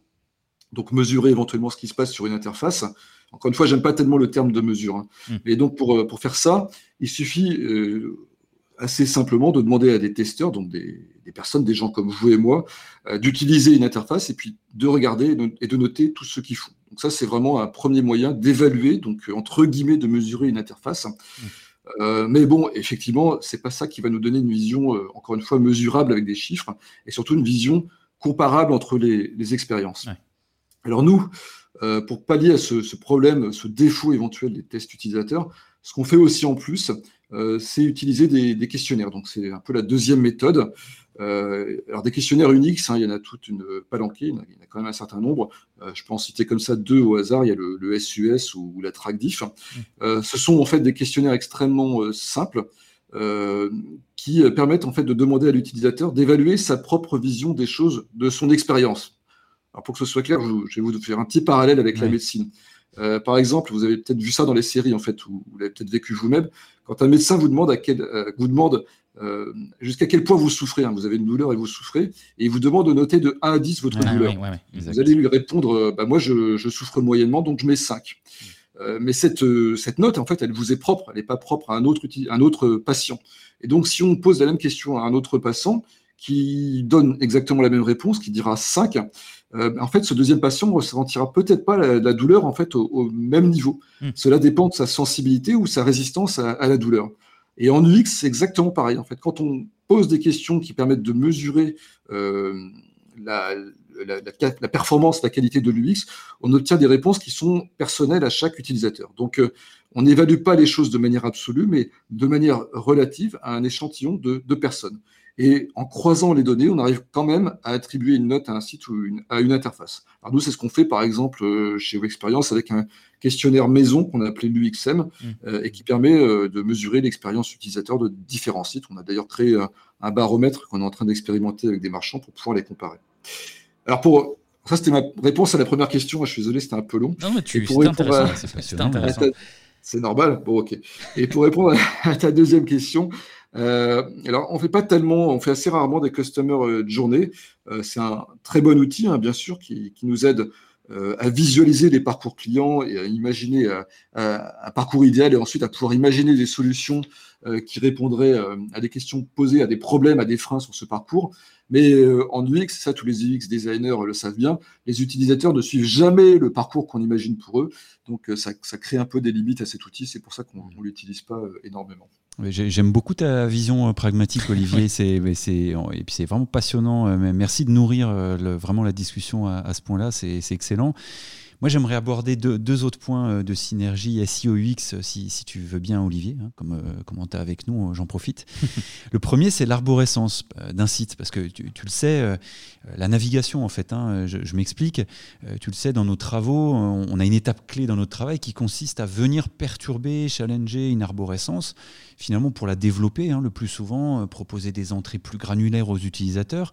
donc mesurer éventuellement ce qui se passe sur une interface. Encore une fois, j'aime pas tellement le terme de mesure. Hein. Hmm. Et donc pour, euh, pour faire ça, il suffit euh, assez simplement de demander à des testeurs, donc des, personnes, des gens comme vous et moi, d'utiliser une interface et puis de regarder et de noter tout ce qu'ils font. Donc ça, c'est vraiment un premier moyen d'évaluer, donc entre guillemets, de mesurer une interface. Hmm. Euh, mais bon, effectivement, c'est pas ça qui va nous donner une vision, euh, encore une fois, mesurable avec des chiffres, et surtout une vision comparable entre les, expériences. Alors nous, euh, pour pallier à ce, problème, ce défaut éventuel des tests utilisateurs, ce qu'on fait aussi en plus, c'est utiliser des, questionnaires. Donc c'est un peu la deuxième méthode. Euh, alors des questionnaires Unix, hein, il y en a toute une palanquée, il y en a, quand même un certain nombre. Euh, je peux en citer comme ça deux au hasard. Il y a le, SUS ou, la TrackDiff. Mmh. Euh, ce sont en fait des questionnaires extrêmement simples qui permettent en fait de demander à l'utilisateur d'évaluer sa propre vision des choses, de son expérience. Alors pour que ce soit clair, je, vais vous faire un petit parallèle avec la médecine. par exemple, vous avez peut-être vu ça dans les séries en fait, ou vous l'avez peut-être vécu vous-même. Quand un médecin vous demande à quel, vous demande euh, jusqu'à quel point vous souffrez. Hein. Vous avez une douleur et vous souffrez, et il vous demande de noter de 1 à 10 votre douleur. vous allez lui répondre, euh, bah, moi je, souffre moyennement, donc je mets 5. Euh, mais cette, cette note, en fait, elle vous est propre, elle n'est pas propre à un autre, un autre patient. Et donc, si on pose la même question à un autre patient qui donne exactement la même réponse, qui dira 5, en fait, ce deuxième patient ne ressentira peut-être pas la, douleur en fait au, même niveau. Hmm. Cela dépend de sa sensibilité ou sa résistance à la douleur. Et en UX, c'est exactement pareil. En fait, quand on pose des questions qui permettent de mesurer euh, la, performance, la qualité de l'UX, on obtient des réponses qui sont personnelles à chaque utilisateur. Donc, euh, on n'évalue pas les choses de manière absolue, mais de manière relative à un échantillon de, de personnes. Et en croisant les données, on arrive quand même à attribuer une note à un site ou à une interface. Alors nous, c'est ce qu'on fait par exemple euh, chez Experience avec un questionnaire maison qu'on a appelé l'UXM mmh. euh, et qui permet euh, de mesurer l'expérience utilisateur de différents sites. On a d'ailleurs créé un baromètre qu'on est en train d'expérimenter avec des marchands pour pouvoir les comparer. Alors pour ça, c'était ma réponse à la première question. Je suis désolé, c'était un peu long. Non, mais tu c'est intéressant. C'est normal. Bon, ok. Et pour répondre à ta deuxième question, euh, alors, on fait pas tellement, on fait assez rarement des customer euh, de journée. Euh, c'est un très bon outil, hein, bien sûr, qui, nous aide à visualiser les parcours clients et à imaginer un parcours idéal et ensuite à pouvoir imaginer des solutions qui répondraient à des questions posées, à des problèmes, à des freins sur ce parcours. Mais en UX, ça, tous les UX designers le savent bien, les utilisateurs ne suivent jamais le parcours qu'on imagine pour eux. Donc, ça, ça, crée un peu des limites à cet outil. C'est pour ça qu'on ne l'utilise pas énormément. J'aime beaucoup ta vision euh, pragmatique, Olivier. c'est, et puis c'est vraiment passionnant. Euh, merci de nourrir euh, vraiment la discussion à, à ce point-là. C'est excellent. Moi, j'aimerais aborder deux, autres points euh, de synergie SIO-UX, euh, si, si, tu veux bien, Olivier, hein, comme, euh, comme tu es avec nous, j'en profite. le premier, c'est l'arborescence d'un site, parce que tu, le sais, la navigation, en fait, hein, je, m'explique, tu le sais, dans nos travaux, on a une étape clé dans notre travail qui consiste à venir perturber, challenger une arborescence, finalement pour la développer, hein, le plus souvent, proposer des entrées plus granulaires aux utilisateurs.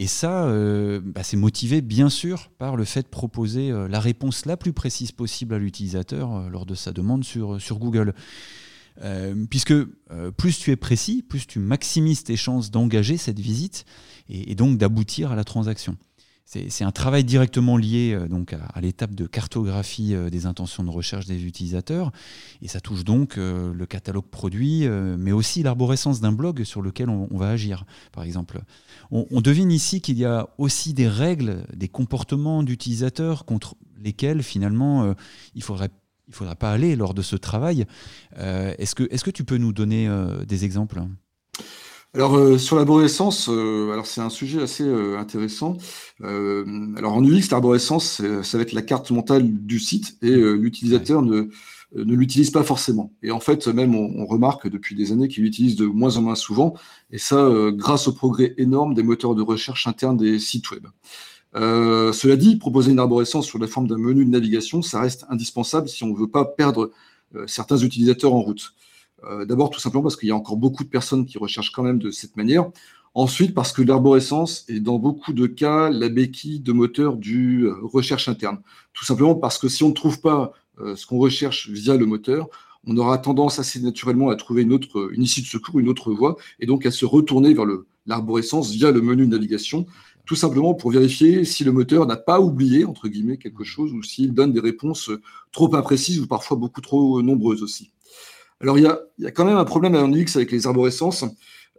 Et ça, euh, bah, c'est motivé bien sûr par le fait de proposer euh, la réponse la plus précise possible à l'utilisateur euh, lors de sa demande sur, sur Google. puisque plus tu es précis, plus tu maximises tes chances d'engager cette visite et donc d'aboutir à la transaction. C'est un travail directement lié euh, donc à, l'étape de cartographie euh, des intentions de recherche des utilisateurs. Et ça touche donc euh, le catalogue produit, mais aussi l'arborescence d'un blog sur lequel on, va agir, par exemple. On, devine ici qu'il y a aussi des règles, des comportements d'utilisateurs contre lesquels finalement il faudrait faudra pas aller lors de ce travail. Est que tu peux nous donner des exemples? Alors euh, sur l'arborescence, euh, alors c'est un sujet assez euh, intéressant. alors en UX, l'arborescence, ça va être la carte mentale du site et l'utilisateur ne, ne l'utilise pas forcément. Et en fait, même on, remarque depuis des années qu'il l'utilise de moins en moins souvent, et ça grâce au progrès énorme des moteurs de recherche internes des sites web. cela dit, proposer une arborescence sur la forme d'un menu de navigation, ça reste indispensable si on ne veut pas perdre certains utilisateurs en route. D'abord, tout simplement parce qu'il y a encore beaucoup de personnes qui recherchent quand même de cette manière. Ensuite, parce que l'arborescence est dans beaucoup de cas la béquille de moteur du recherche interne. Tout simplement parce que si on ne trouve pas ce qu'on recherche via le moteur, on aura tendance assez naturellement à trouver une autre issue de secours, une autre voie, et donc à se retourner vers l'arborescence via le menu de navigation, tout simplement pour vérifier si le moteur n'a pas oublié, entre guillemets, quelque chose, ou s'il donne des réponses trop imprécises ou parfois beaucoup trop nombreuses aussi. Alors il y a, y a quand même un problème en UX avec les arborescences,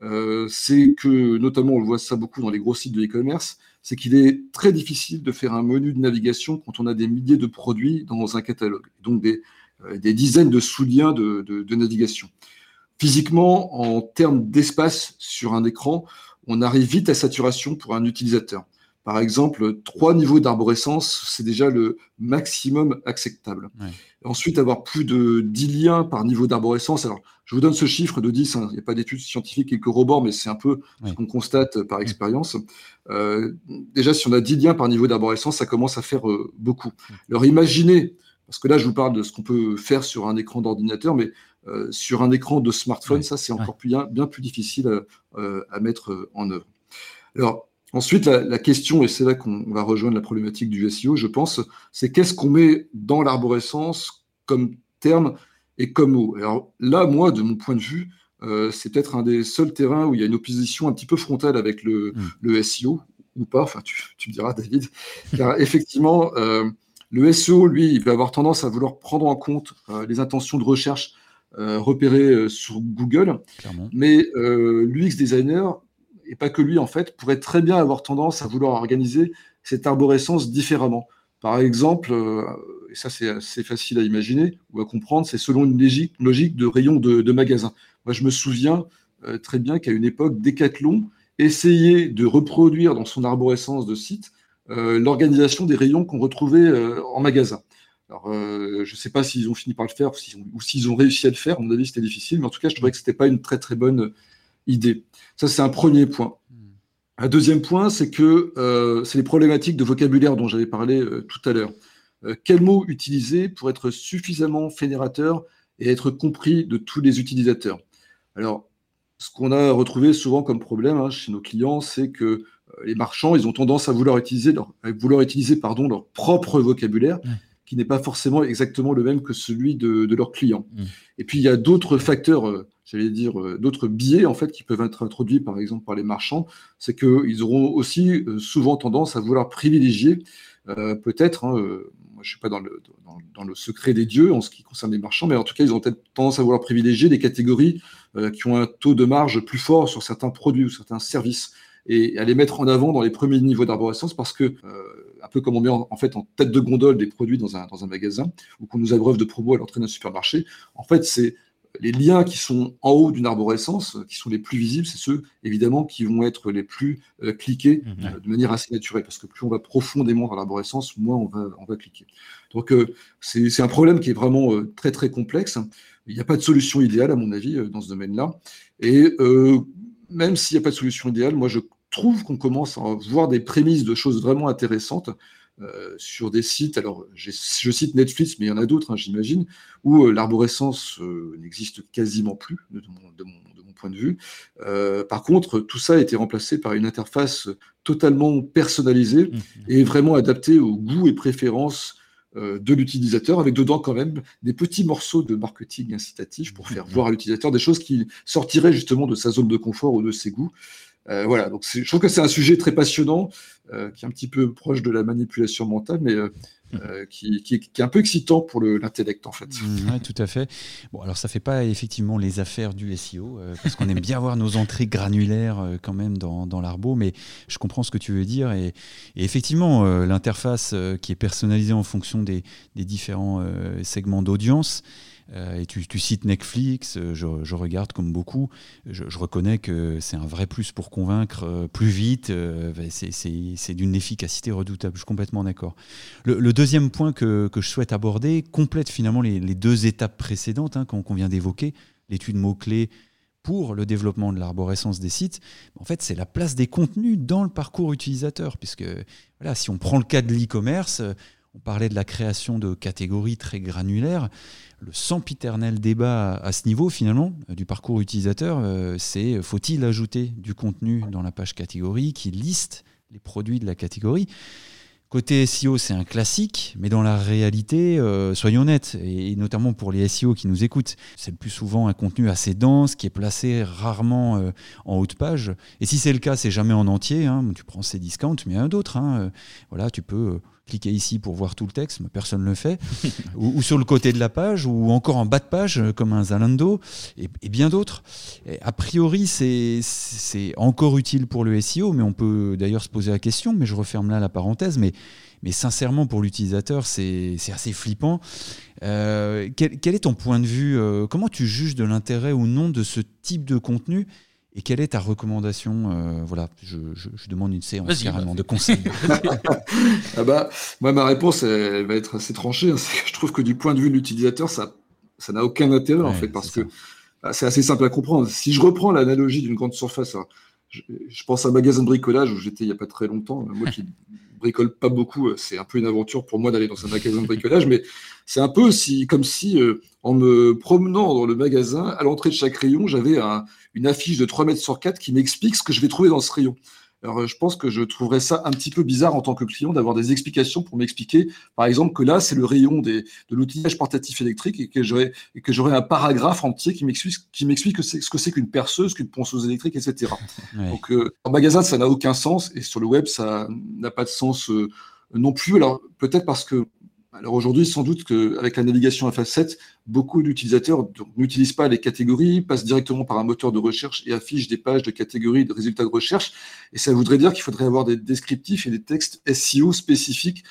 euh, c'est que, notamment on voit ça beaucoup dans les gros sites de e-commerce, c'est qu'il est très difficile de faire un menu de navigation quand on a des milliers de produits dans un catalogue, donc des, euh, des dizaines de sous-liens de, navigation. Physiquement, en termes d'espace sur un écran, on arrive vite à saturation pour un utilisateur. Par exemple, trois niveaux d'arborescence, c'est déjà le maximum acceptable. Ensuite, avoir plus de 10 liens par niveau d'arborescence. Alors, je vous donne ce chiffre de 10, hein. il n'y a pas d'études scientifiques qui corroborent, mais c'est un peu ce qu'on constate par expérience. Euh, déjà, si on a 10 liens par niveau d'arborescence, ça commence à faire euh, beaucoup. Alors, imaginez parce que là, je vous parle de ce qu'on peut faire sur un écran d'ordinateur, mais euh, sur un écran de smartphone, ça, c'est encore bien, plus difficile euh, à, mettre en œuvre. Alors, ensuite, la, question, et c'est là qu'on va rejoindre la problématique du SEO, je pense, c'est qu'est-ce qu'on met dans l'arborescence comme terme et comme mot? Alors là, moi, de mon point de vue, c'est peut-être un des seuls terrains où il y a une opposition un petit peu frontale avec le, mm. SEO, ou pas, enfin, tu, tu, me diras, David, car effectivement, le SEO, lui, il va avoir tendance à vouloir prendre en compte euh, les intentions de recherche euh, repérées euh, sur Google. Mais l'UX designer, et pas que lui en fait, pourrait très bien avoir tendance à vouloir organiser cette arborescence différemment. Par exemple, et ça c'est assez facile à imaginer ou à comprendre, c'est selon une logique, de rayon de, magasin. Moi je me souviens très bien qu'à une époque, Decathlon essayait de reproduire dans son arborescence de site euh, l'organisation des rayons qu'on retrouvait euh, en magasin. Alors, euh, je ne sais pas s'ils ont fini par le faire ou s'ils ont réussi à le faire. À mon avis, c'était difficile, mais en tout cas, je trouvais que ce n'était pas une très très bonne idée. Ça, c'est un premier point. Un deuxième point, c'est que c'est les problématiques de vocabulaire dont j'avais parlé tout à l'heure. quel mot utiliser pour être suffisamment fédérateur et être compris de tous les utilisateurs? Alors, ce qu'on a retrouvé souvent comme problème hein, chez nos clients, c'est que euh, les marchands, ils ont tendance à vouloir utiliser leur, vouloir utiliser, pardon, leur propre vocabulaire, qui n'est pas forcément exactement le même que celui de, leurs clients. Mm. Et puis, il y a d'autres facteurs, euh, j'allais dire, euh, d'autres biais, en fait, qui peuvent être introduits, par exemple, par les marchands. C'est qu'ils auront aussi souvent tendance à vouloir privilégier, peut-être, hein, je ne suis pas dans le, dans, le, secret des dieux en ce qui concerne les marchands, mais en tout cas, ils ont peut-être tendance à vouloir privilégier des catégories qui ont un taux de marge plus fort sur certains produits ou certains services et à les mettre en avant dans les premiers niveaux d'arborescence parce que, euh, un peu comme on met en, fait en tête de gondole des produits dans un, dans un magasin ou qu'on nous abreuve de promos à l'entrée d'un supermarché, en fait, c'est les liens qui sont en haut d'une arborescence, qui sont les plus visibles, c'est ceux évidemment qui vont être les plus euh, cliqués mmh, euh, de manière assez naturelle, parce que plus on va profondément dans l'arborescence, moins on va, on va cliquer. Donc c'est un problème qui est vraiment très très complexe. Il n'y a pas de solution idéale à mon avis dans ce domaine-là. Et même s'il n'y a pas de solution idéale, moi je trouve qu'on commence à voir des prémices de choses vraiment intéressantes euh, sur des sites. Alors, je cite Netflix, mais il y en a d'autres, hein, j'imagine, où euh, l'arborescence euh, n'existe quasiment plus, de mon, point de vue. par contre, tout ça a été remplacé par une interface totalement personnalisée mmh, mmh. et vraiment adaptée aux goûts et préférences de l'utilisateur, avec dedans quand même des petits morceaux de marketing incitatif pour mmh, faire voir à l'utilisateur des choses qui sortiraient justement de sa zone de confort ou de ses goûts. Euh, voilà, donc je trouve que c'est un sujet très passionnant, euh, qui est un petit peu proche de la manipulation mentale, mais euh, mm. qui, est un peu excitant pour l'intellect en fait. Mm, oui, tout à fait. Bon, alors ça fait pas effectivement les affaires du SEO, parce qu'on aime bien avoir nos entrées granulaires quand même dans, dans l'arbo, mais je comprends ce que tu veux dire. Et, effectivement, l'interface qui est personnalisée en fonction des, des différents segments d'audience, et tu, cites Netflix, euh, je, regarde comme beaucoup. Je, reconnais que c'est un vrai plus pour convaincre euh, plus vite. Ben, c'est d'une efficacité redoutable. Je suis complètement d'accord. Le, deuxième point que, je souhaite aborder complète finalement les, deux étapes précédentes hein, qu'on vient d'évoquer. L'étude mots-clés pour le développement de l'arborescence des sites, en fait, c'est la place des contenus dans le parcours utilisateur. Puisque voilà, si on prend le cas de l'e-commerce, On parlait de la création de catégories très granulaires. Le sempiternel débat à ce niveau, finalement, du parcours utilisateur, c'est faut-il ajouter du contenu dans la page catégorie qui liste les produits de la catégorie? Côté SEO, c'est un classique, mais dans la réalité, euh, soyons honnêtes, et notamment pour les SEO qui nous écoutent, c'est le plus souvent un contenu assez dense, qui est placé rarement euh, en haut de page. Et si c'est le cas, c'est jamais en entier. Hein. Tu prends ces discounts, mais il y en a d'autres. Hein. Voilà, tu peux cliquer ici pour voir tout le texte, mais personne ne le fait, ou, sur le côté de la page, ou encore en bas de page, euh, comme un Zalando, et, bien d'autres. A priori, c'est encore utile pour le SEO, mais on peut d'ailleurs se poser la question, mais je referme là la parenthèse, mais, mais sincèrement, pour l'utilisateur, c'est assez flippant. Euh, quel, quel, est ton point de vue euh, Comment tu juges de l'intérêt ou non de ce type de contenu et quelle est ta recommandation euh, Voilà, je, demande une séance carrément de conseils. ah bah, moi, ma réponse elle, va être assez tranchée. Hein. je trouve que du point de vue de l'utilisateur, ça ça n'a aucun intérêt en fait, parce que bah, c'est assez simple à comprendre. Si je reprends l'analogie d'une grande surface, hein, je, pense à un magasin de bricolage où j'étais il n'y a pas très longtemps. Moi qui bricole pas beaucoup, euh, c'est un peu une aventure pour moi d'aller dans un magasin de bricolage, mais c'est un peu aussi comme si, euh, en me promenant dans le magasin, à l'entrée de chaque rayon, j'avais une affiche de 3 mètres sur 4 qui m'explique ce que je vais trouver dans ce rayon. Alors, euh, je pense que je trouverais ça un petit peu bizarre en tant que client d'avoir des explications pour m'expliquer, par exemple, que là, c'est le rayon des, de l'outillage portatif électrique et que j'aurais, que j'aurais un paragraphe entier qui m'explique, qui m'explique ce que c'est qu'une perceuse, qu'une ponceuse électrique, etc. Donc, euh, en magasin, ça n'a aucun sens et sur le web, ça n'a pas de sens euh, non plus. Alors, peut-être parce que alors aujourd'hui, sans doute qu'avec la navigation à 7 beaucoup d'utilisateurs n'utilisent pas les catégories, passent directement par un moteur de recherche et affichent des pages de catégories de résultats de recherche. Et ça voudrait dire qu'il faudrait avoir des descriptifs et des textes SEO spécifiques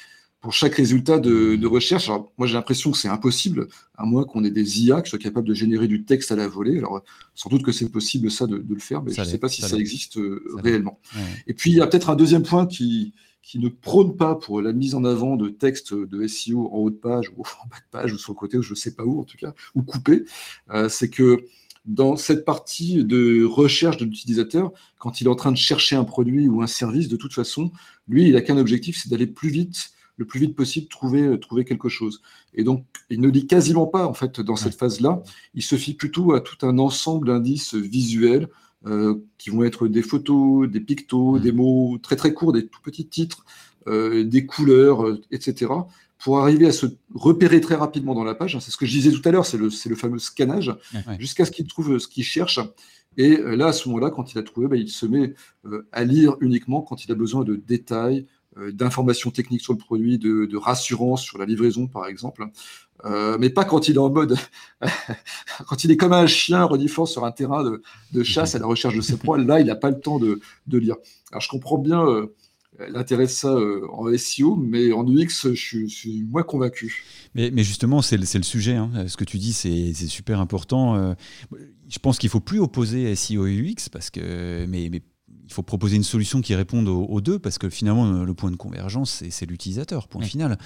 pour chaque résultat de, recherche. Alors, moi, j'ai l'impression que c'est impossible, à moins qu'on ait des IA qui soient capables de générer du texte à la volée. Alors, sans doute que c'est possible, ça, de, le faire, mais je ne sais pas si ça, existe euh, réellement. Et puis, il y a peut-être un deuxième point qui, qui ne prône pas pour la mise en avant de textes de SEO en haut de page ou en bas de page ou sur le côté ou je ne sais pas où en tout cas, ou coupé, euh, c'est que dans cette partie de recherche de l'utilisateur, quand il est en train de chercher un produit ou un service, de toute façon, lui, il n'a qu'un objectif, c'est d'aller plus vite, le plus vite possible, trouver, trouver quelque chose. Et donc, il ne lit quasiment pas, en fait, dans cette phase-là. Il se fie plutôt à tout un ensemble d'indices visuels, euh, qui vont être des photos, des pictos, mmh. des mots très très courts, des tout petits titres, euh, des couleurs, euh, etc., pour arriver à se repérer très rapidement dans la page. C'est ce que je disais tout à l'heure, c'est le, le, fameux scannage, jusqu'à ce qu'il trouve ce qu'il cherche. Et là, à ce moment-là, quand il a trouvé, bah, il se met à lire uniquement quand il a besoin de détails, d'informations techniques sur le produit, de, de, rassurance sur la livraison, par exemple. Euh, mais pas quand il est en mode, quand il est comme un chien reniflant sur un terrain de, chasse à la recherche de ses proies. Là, il n'a pas le temps de, lire. Alors, je comprends bien euh, l'intérêt de ça euh, en SEO, mais en UX, je, suis moins convaincu. Mais, justement, c'est le, sujet. Hein. Ce que tu dis, c'est super important. je pense qu'il faut plus opposer SEO et UX parce que, mais, mais il faut proposer une solution qui réponde aux, deux, parce que finalement, le point de convergence, c'est l'utilisateur, point final.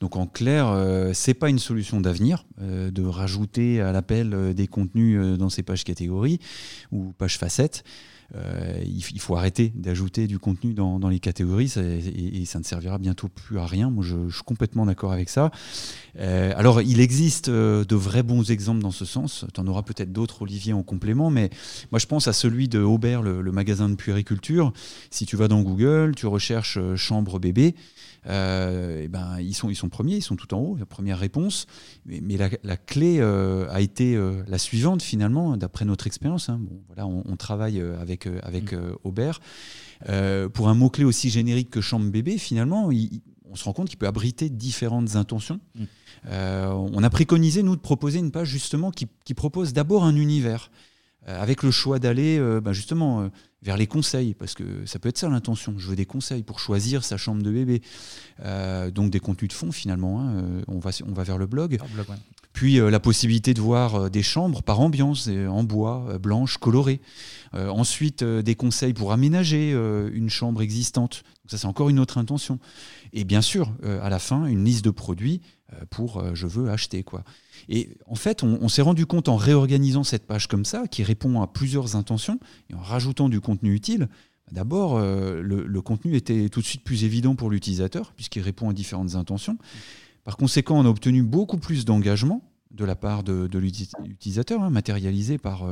Donc en clair, euh, c'est pas une solution d'avenir euh, de rajouter à l'appel euh, des contenus dans ces pages catégories ou pages facettes. Euh, il, faut arrêter d'ajouter du contenu dans, les catégories et, ça ne servira bientôt plus à rien. Moi, je, suis complètement d'accord avec ça. Euh, alors, il existe euh, de vrais bons exemples dans ce sens. Tu en auras peut-être d'autres, Olivier, en complément, mais moi, je pense à celui de Aubert, le, le magasin de puériculture. Si tu vas dans Google, tu recherches chambre bébé. Euh, et ben, ils, sont, ils sont premiers, ils sont tout en haut, la première réponse. Mais, la, clé euh, a été euh, la suivante, finalement, d'après notre expérience. Hein. Bon, voilà, on, travaille avec, avec mmh. Aubert. pour un mot-clé aussi générique que chambre bébé, finalement, on se rend compte qu'il peut abriter différentes intentions. Mmh. on a préconisé, nous, de proposer une page justement qui, qui propose d'abord un univers, avec le choix d'aller ben, justement vers les conseils, parce que ça peut être ça l'intention. Je veux des conseils pour choisir sa chambre de bébé. Euh, donc des contenus de fond finalement. Hein. Euh, on, va, on va vers le blog. Puis euh, la possibilité de voir des chambres par ambiance, en bois, blanche, colorée. ensuite, des conseils pour aménager une chambre existante. Donc ça, c'est encore une autre intention. Et bien sûr, à la fin, une liste de produits pour je veux acheter. quoi. Et en fait, on, s'est rendu compte en réorganisant cette page comme ça, qui répond à plusieurs intentions, et en rajoutant du contenu utile, D'abord, le, contenu était tout de suite plus évident pour l'utilisateur, puisqu'il répond à différentes intentions. Par conséquent, on a obtenu beaucoup plus d'engagement de la part de, l'utilisateur, hein, matérialisé par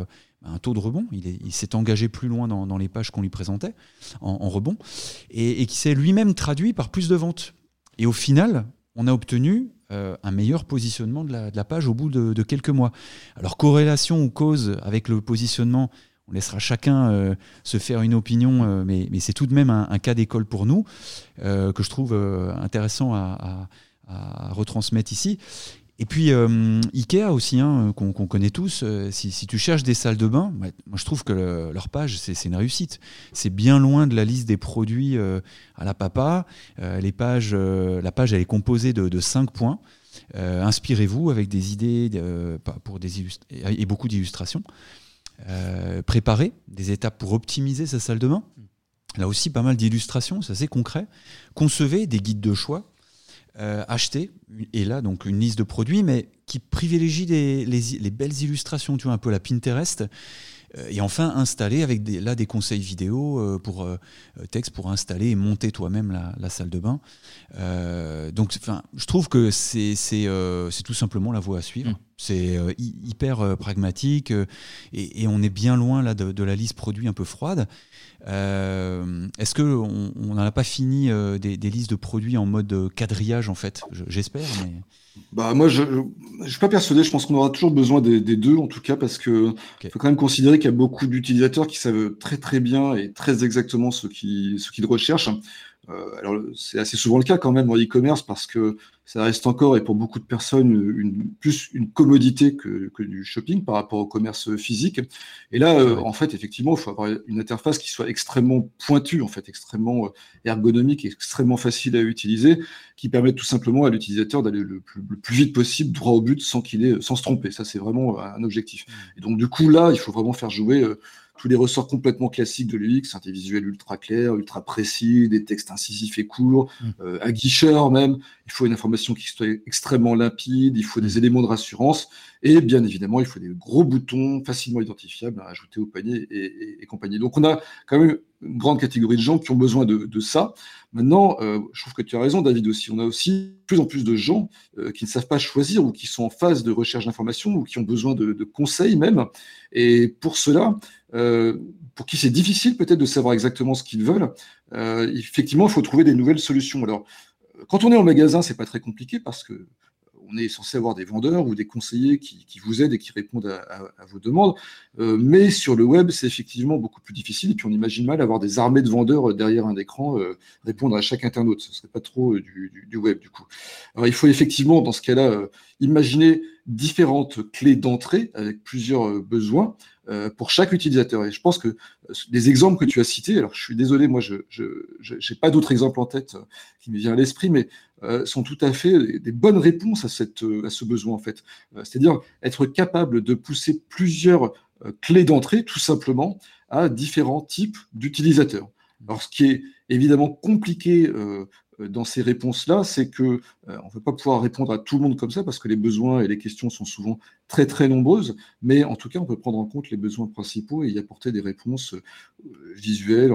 un taux de rebond. Il s'est engagé plus loin dans, les pages qu'on lui présentait en, rebond, et, qui s'est lui-même traduit par plus de ventes. Et au final, on a obtenu euh, un meilleur positionnement de la, page au bout de, quelques mois. Alors corrélation ou cause avec le positionnement, on laissera chacun euh, se faire une opinion, euh, mais, c'est tout de même un, cas d'école pour nous que je trouve intéressant à, retransmettre ici. Et puis euh, Ikea aussi, hein, qu'on connaît tous, euh, si, tu cherches des salles de bain, moi je trouve que leur page, c'est une réussite. C'est bien loin de la liste des produits euh, à la papa. les pages, la page, elle est composée de, de 5 points. Inspirez-vous avec des idées pour des et beaucoup d'illustrations. préparez des étapes pour optimiser sa salle de bain. Là aussi, pas mal d'illustrations, c'est assez concret. Concevez des guides de choix euh, acheter, et là donc une liste de produits, mais qui privilégie les, belles illustrations, tu vois, un peu la Pinterest. Euh, et enfin, installer avec des, là des conseils vidéo euh, pour texte pour installer et monter toi-même la, salle de bain. donc, enfin, je trouve que c'est c'est tout simplement la voie à suivre. Mm. C'est hyper pragmatique et, on est bien loin là de, de la liste produit un peu froide. Euh, est-ce qu'on n'en a pas fini euh, des, listes de produits en mode quadrillage en fait? J'espère. Mais... Bah moi je ne suis pas persuadé. Je pense qu'on aura toujours besoin des, deux en tout cas parce que faut quand même considérer qu'il y a beaucoup d'utilisateurs qui savent très très bien et très exactement ce qu'ils ce qu'ils recherchent. Euh, alors c'est assez souvent le cas quand même en e-commerce parce que ça reste encore, et pour beaucoup de personnes, une, plus une commodité que, que, du shopping par rapport au commerce physique. Et là, euh, en fait, effectivement, il faut avoir une interface qui soit extrêmement pointue, en fait, extrêmement euh, ergonomique, extrêmement facile à utiliser, qui permet tout simplement à l'utilisateur d'aller le, le plus, vite possible droit au but sans qu'il ait, sans se tromper. Ça, c'est vraiment un objectif. Mmh. Et donc, du coup, là, il faut vraiment faire jouer tous les ressorts complètement classiques de l'UX, des visuels ultra clairs, ultra précis, des textes incisifs et courts, mmh. euh, à guicheur même. Il faut une information qui soit extrêmement limpide, il faut des mmh. éléments de rassurance, et bien évidemment, il faut des gros boutons facilement identifiables à ajouter au panier et, compagnie. Donc on a quand même une grande catégorie de gens qui ont besoin de, ça. Maintenant, euh, je trouve que tu as raison, David, aussi. On a aussi de plus en plus de gens euh, qui ne savent pas choisir ou qui sont en phase de recherche d'informations ou qui ont besoin de, conseils même. Et pour cela, euh, pour qui c'est difficile peut-être de savoir exactement ce qu'ils veulent, effectivement, il faut trouver des nouvelles solutions. Alors, quand on est en magasin, c'est pas très compliqué parce que on est censé avoir des vendeurs ou des conseillers qui, vous aident et qui répondent à, vos demandes. Euh, mais sur le web, c'est effectivement beaucoup plus difficile. Et puis on imagine mal avoir des armées de vendeurs derrière un écran euh, répondre à chaque internaute. Ce ne serait pas trop euh, du, web du coup. Alors il faut effectivement, dans ce cas-là, imaginer différentes clés d'entrée avec plusieurs besoins pour chaque utilisateur. Et je pense que les exemples que tu as cités, alors je suis désolé, moi je n'ai pas d'autres exemples en tête qui me viennent à l'esprit, mais euh, sont tout à fait des bonnes réponses à, cette, à ce besoin en fait. Euh, c'est-à-dire être capable de pousser plusieurs euh, clés d'entrée tout simplement à différents types d'utilisateurs. Alors ce qui est évidemment compliqué dans ces réponses-là, c'est que on ne peut pas pouvoir répondre à tout le monde comme ça parce que les besoins et les questions sont souvent très très nombreuses, mais en tout cas on peut prendre en compte les besoins principaux et y apporter des réponses visuelles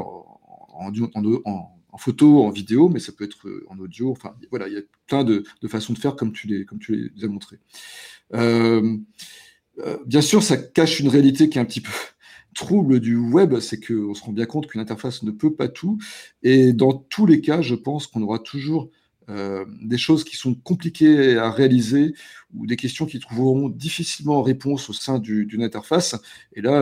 en, photo, en vidéo, mais ça peut être euh, en audio. Enfin, voilà, il y a plein de, façons de faire comme tu les, comme tu les as montré. Euh, euh, bien sûr, ça cache une réalité qui est un petit peu trouble du web, c'est qu'on se rend bien compte qu'une interface ne peut pas tout. Et dans tous les cas, je pense qu'on aura toujours des choses qui sont compliquées à réaliser ou des questions qui trouveront difficilement réponse au sein d'une interface. Et là,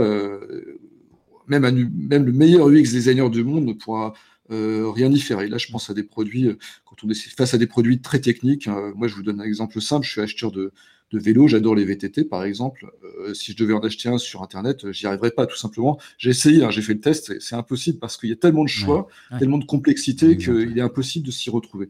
même, même le meilleur UX designer du monde ne pourra euh, rien y faire. Et là, je pense à des produits, euh, quand on est face à des produits très techniques, hein, moi je vous donne un exemple simple, je suis acheteur de, de vélos, j'adore les VTT par exemple. Euh, si je devais en acheter un sur Internet, j'y arriverais pas tout simplement. J'ai essayé, hein, j'ai fait le test, c'est impossible parce qu'il y a tellement de choix, tellement de complexité qu'il est impossible de s'y retrouver.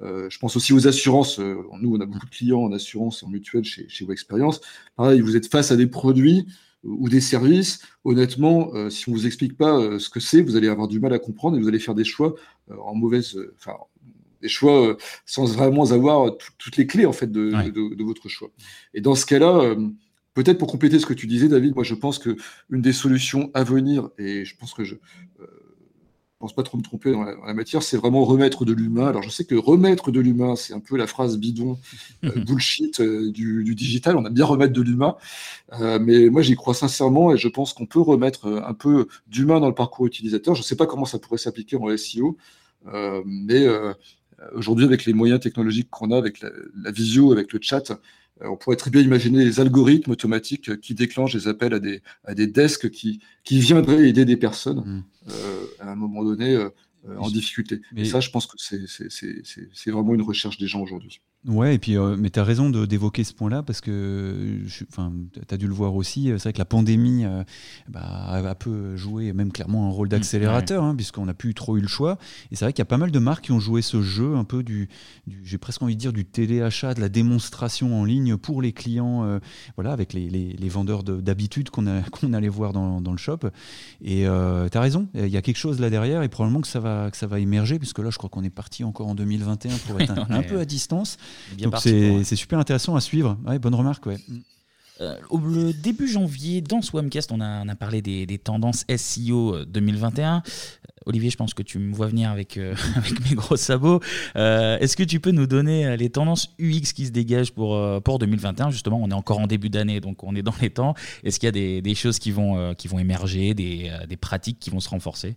je pense aussi aux assurances. nous, on a beaucoup de clients en assurance et en mutuelle chez, chez Experience. Pareil, vous êtes face à des produits ou des services, honnêtement, euh, si on vous explique pas euh, ce que c'est, vous allez avoir du mal à comprendre et vous allez faire des choix euh, en mauvaise, enfin, des choix sans vraiment avoir toutes les clés en fait de, de, votre choix. Et dans ce cas-là, peut-être pour compléter ce que tu disais, David, moi je pense que une des solutions à venir, et je pense que je pense pas trop me tromper dans la, matière, c'est vraiment remettre de l'humain. Alors je sais que remettre de l'humain, c'est un peu la phrase bidon, euh, bullshit euh, du, digital. On a bien remettre de l'humain, euh, mais moi j'y crois sincèrement et je pense qu'on peut remettre un peu d'humain dans le parcours utilisateur. Je ne sais pas comment ça pourrait s'appliquer en SEO, mais aujourd'hui avec les moyens technologiques qu'on a, avec la, visio, avec le chat, on pourrait très bien imaginer des algorithmes automatiques qui déclenchent des appels à des, à des desks qui, qui viendraient aider des personnes. Mmh. Euh, à un moment donné euh, en difficulté. Mais... Et ça, je pense que c'est vraiment une recherche des gens aujourd'hui. Ouais, et puis, euh, mais tu as raison d'évoquer ce point-là parce que tu as dû le voir aussi. C'est vrai que la pandémie euh, bah, a, peu joué, même clairement, un rôle mmh, d'accélérateur, hein, puisqu'on n'a plus trop eu le choix. Et c'est vrai qu'il y a pas mal de marques qui ont joué ce jeu, un peu du, j'ai presque envie de dire, du téléachat, de la démonstration en ligne pour les clients, euh, voilà, avec les, les, vendeurs d'habitude qu'on qu'on allait voir dans, dans, le shop. Et tu as raison, il y a quelque chose là derrière et probablement que ça va, que ça va émerger, puisque là, je crois qu'on est parti encore en 2021 pour être un peu à distance. Donc c'est super intéressant à suivre. bonne remarque, ouais. Euh, au le début janvier, dans ce Webcast, on a, on a parlé des, tendances SEO 2021. Euh, Olivier, je pense que tu me vois venir avec, euh, avec mes gros sabots. Est-ce que tu peux nous donner les tendances UX qui se dégagent pour, pour 2021 Justement, on est encore en début d'année, donc on est dans les temps. Est-ce qu'il y a des, des, choses qui vont, qui vont émerger, des, des pratiques qui vont se renforcer?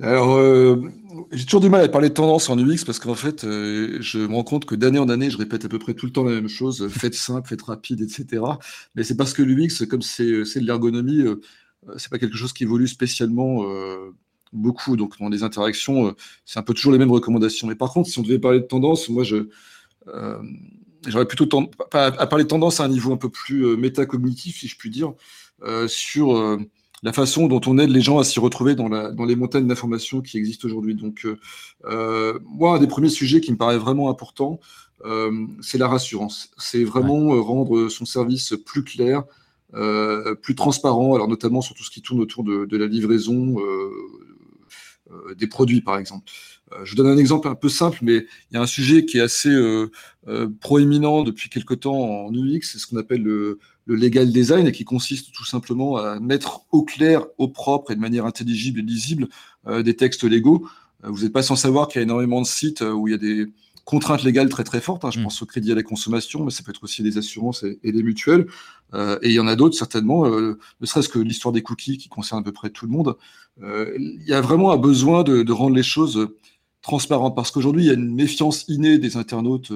Alors, euh, j'ai toujours du mal à parler de tendance en UX parce qu'en fait, euh, je me rends compte que d'année en année, je répète à peu près tout le temps la même chose, euh, faites simple, faites rapide, etc. Mais c'est parce que l'UX, comme c'est de l'ergonomie, c'est pas quelque chose qui évolue spécialement beaucoup. Donc, dans les interactions, c'est un peu toujours les mêmes recommandations. Mais par contre, si on devait parler de tendance, moi, je j'aurais plutôt tendance à parler de tendance à un niveau un peu plus métacognitif, si je puis dire, sur la façon dont on aide les gens à s'y retrouver dans, la, dans les montagnes d'informations qui existent aujourd'hui. Donc, euh, euh, moi, un des premiers sujets qui me paraît vraiment important, euh, c'est la rassurance. C'est vraiment rendre son service plus clair, plus transparent, alors notamment sur tout ce qui tourne autour de, de la livraison des produits, par exemple. Je vous donne un exemple un peu simple, mais il y a un sujet qui est assez proéminent depuis quelque temps en UX, c'est ce qu'on appelle le le legal design et qui consiste tout simplement à mettre au clair, au propre et de manière intelligible et lisible euh, des textes légaux. Euh, vous n'êtes pas sans savoir qu'il y a énormément de sites euh, où il y a des contraintes légales très très fortes. Hein. Je mm. pense au crédit à la consommation, mais ça peut être aussi des assurances et, des mutuelles. et il y en a d'autres certainement, ne serait-ce que l'histoire des cookies qui concerne à peu près tout le monde. il y a vraiment un besoin de, de rendre les choses transparentes parce qu'aujourd'hui il y a une méfiance innée des internautes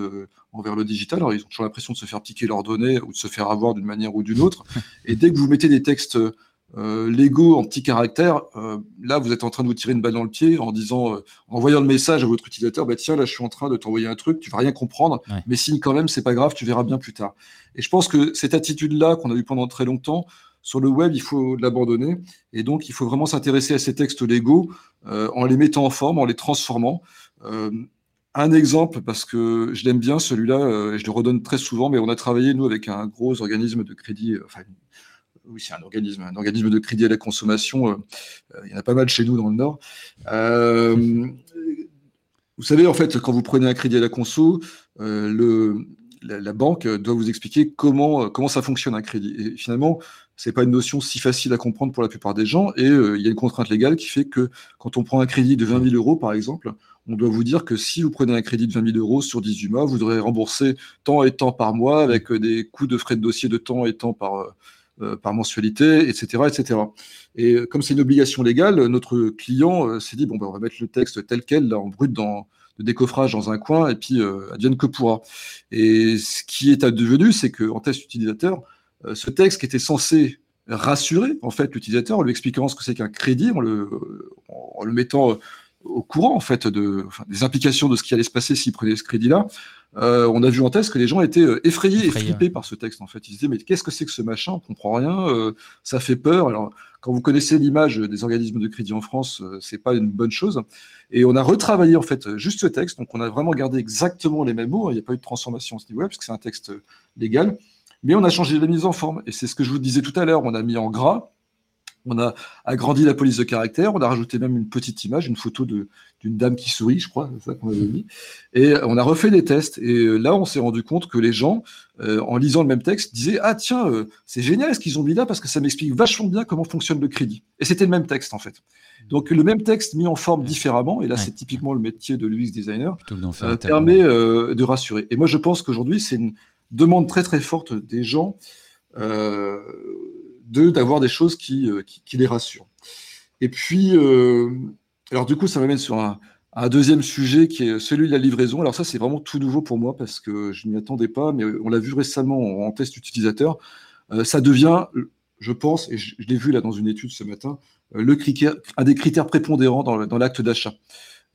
envers le digital. Alors, ils ont toujours l'impression de se faire piquer leurs données ou de se faire avoir d'une manière ou d'une autre. Et dès que vous mettez des textes euh, légaux en petits caractères, euh, là, vous êtes en train de vous tirer une balle dans le pied en disant, euh, en envoyant le message à votre utilisateur, bah, tiens, là, je suis en train de t'envoyer un truc, tu vas rien comprendre, mais signe quand même, c'est pas grave, tu verras bien plus tard. Et je pense que cette attitude-là qu'on a eue pendant très longtemps, sur le web, il faut l'abandonner. Et donc, il faut vraiment s'intéresser à ces textes légaux en les mettant en forme, en les transformant un exemple, parce que je l'aime bien celui-là, euh, je le redonne très souvent, mais on a travaillé, nous, avec un gros organisme de crédit, euh, enfin, oui, c'est un organisme, un organisme de crédit à la consommation, euh, il y en a pas mal chez nous dans le Nord. vous savez, en fait, quand vous prenez un crédit à la conso, le, la, banque doit vous expliquer comment, comment ça fonctionne un crédit. Et finalement, c'est pas une notion si facile à comprendre pour la plupart des gens, et il y a une contrainte légale qui fait que quand on prend un crédit de 20 000 euros, par exemple, on doit vous dire que si vous prenez un crédit de 20 000 euros sur 18 mois, vous devrez rembourser tant et tant par mois avec euh, des coûts de frais de dossier de temps et tant par, euh, euh, par mensualité, etc., etc. Et comme c'est une obligation légale, notre client s'est dit bon, ben, on va mettre le texte tel quel, là, en brut dans, de décoffrage dans un coin, et puis advienne que pourra. Et ce qui est advenu, c'est qu'en test utilisateur, ce texte qui était censé rassurer en fait l'utilisateur en lui expliquant ce que c'est qu'un crédit, en le, en le mettant au courant en fait de, des implications de ce qui allait se passer s'ils prenaient ce crédit-là. Euh, on a vu en test que les gens étaient euh, effrayés et flippés par ce texte. En fait, ils se disaient mais qu'est-ce que c'est que ce machin? On comprend rien, euh, ça fait peur. Alors quand vous connaissez l'image des organismes de crédit en France, c'est pas une bonne chose. Et on a retravaillé en fait juste ce texte. Donc on a vraiment gardé exactement les mêmes mots. Il n'y a pas eu de transformation à ce niveau-là puisque c'est un texte légal. Mais on a changé la mise en forme. Et c'est ce que je vous disais tout à l'heure. On a mis en gras On a agrandi la police de caractère, on a rajouté même une petite image, une photo d'une dame qui sourit, je crois, c'est ça qu'on avait mis. Et on a refait des tests. Et là, on s'est rendu compte que les gens, euh, en lisant le même texte, disaient Ah, tiens, euh, c'est génial ce qu'ils ont mis là parce que ça m'explique vachement bien comment fonctionne le crédit. Et c'était le même texte, en fait. Donc, le même texte mis en forme différemment, et là, c'est typiquement le métier de l'UX designer, euh, permet de rassurer. Et moi, je pense qu'aujourd'hui, c'est une demande très, très forte des gens d'avoir des choses euh, qui, les rassurent. Et puis, euh, alors du coup, ça m'amène sur un, deuxième sujet qui est celui de la livraison. Alors ça, c'est vraiment tout nouveau pour moi parce que je n'y attendais pas, mais on l'a vu récemment en, test utilisateur. Euh, ça devient, je pense, et je, l'ai vu là dans une étude ce matin, le critère, un des critères prépondérants dans l'acte d'achat.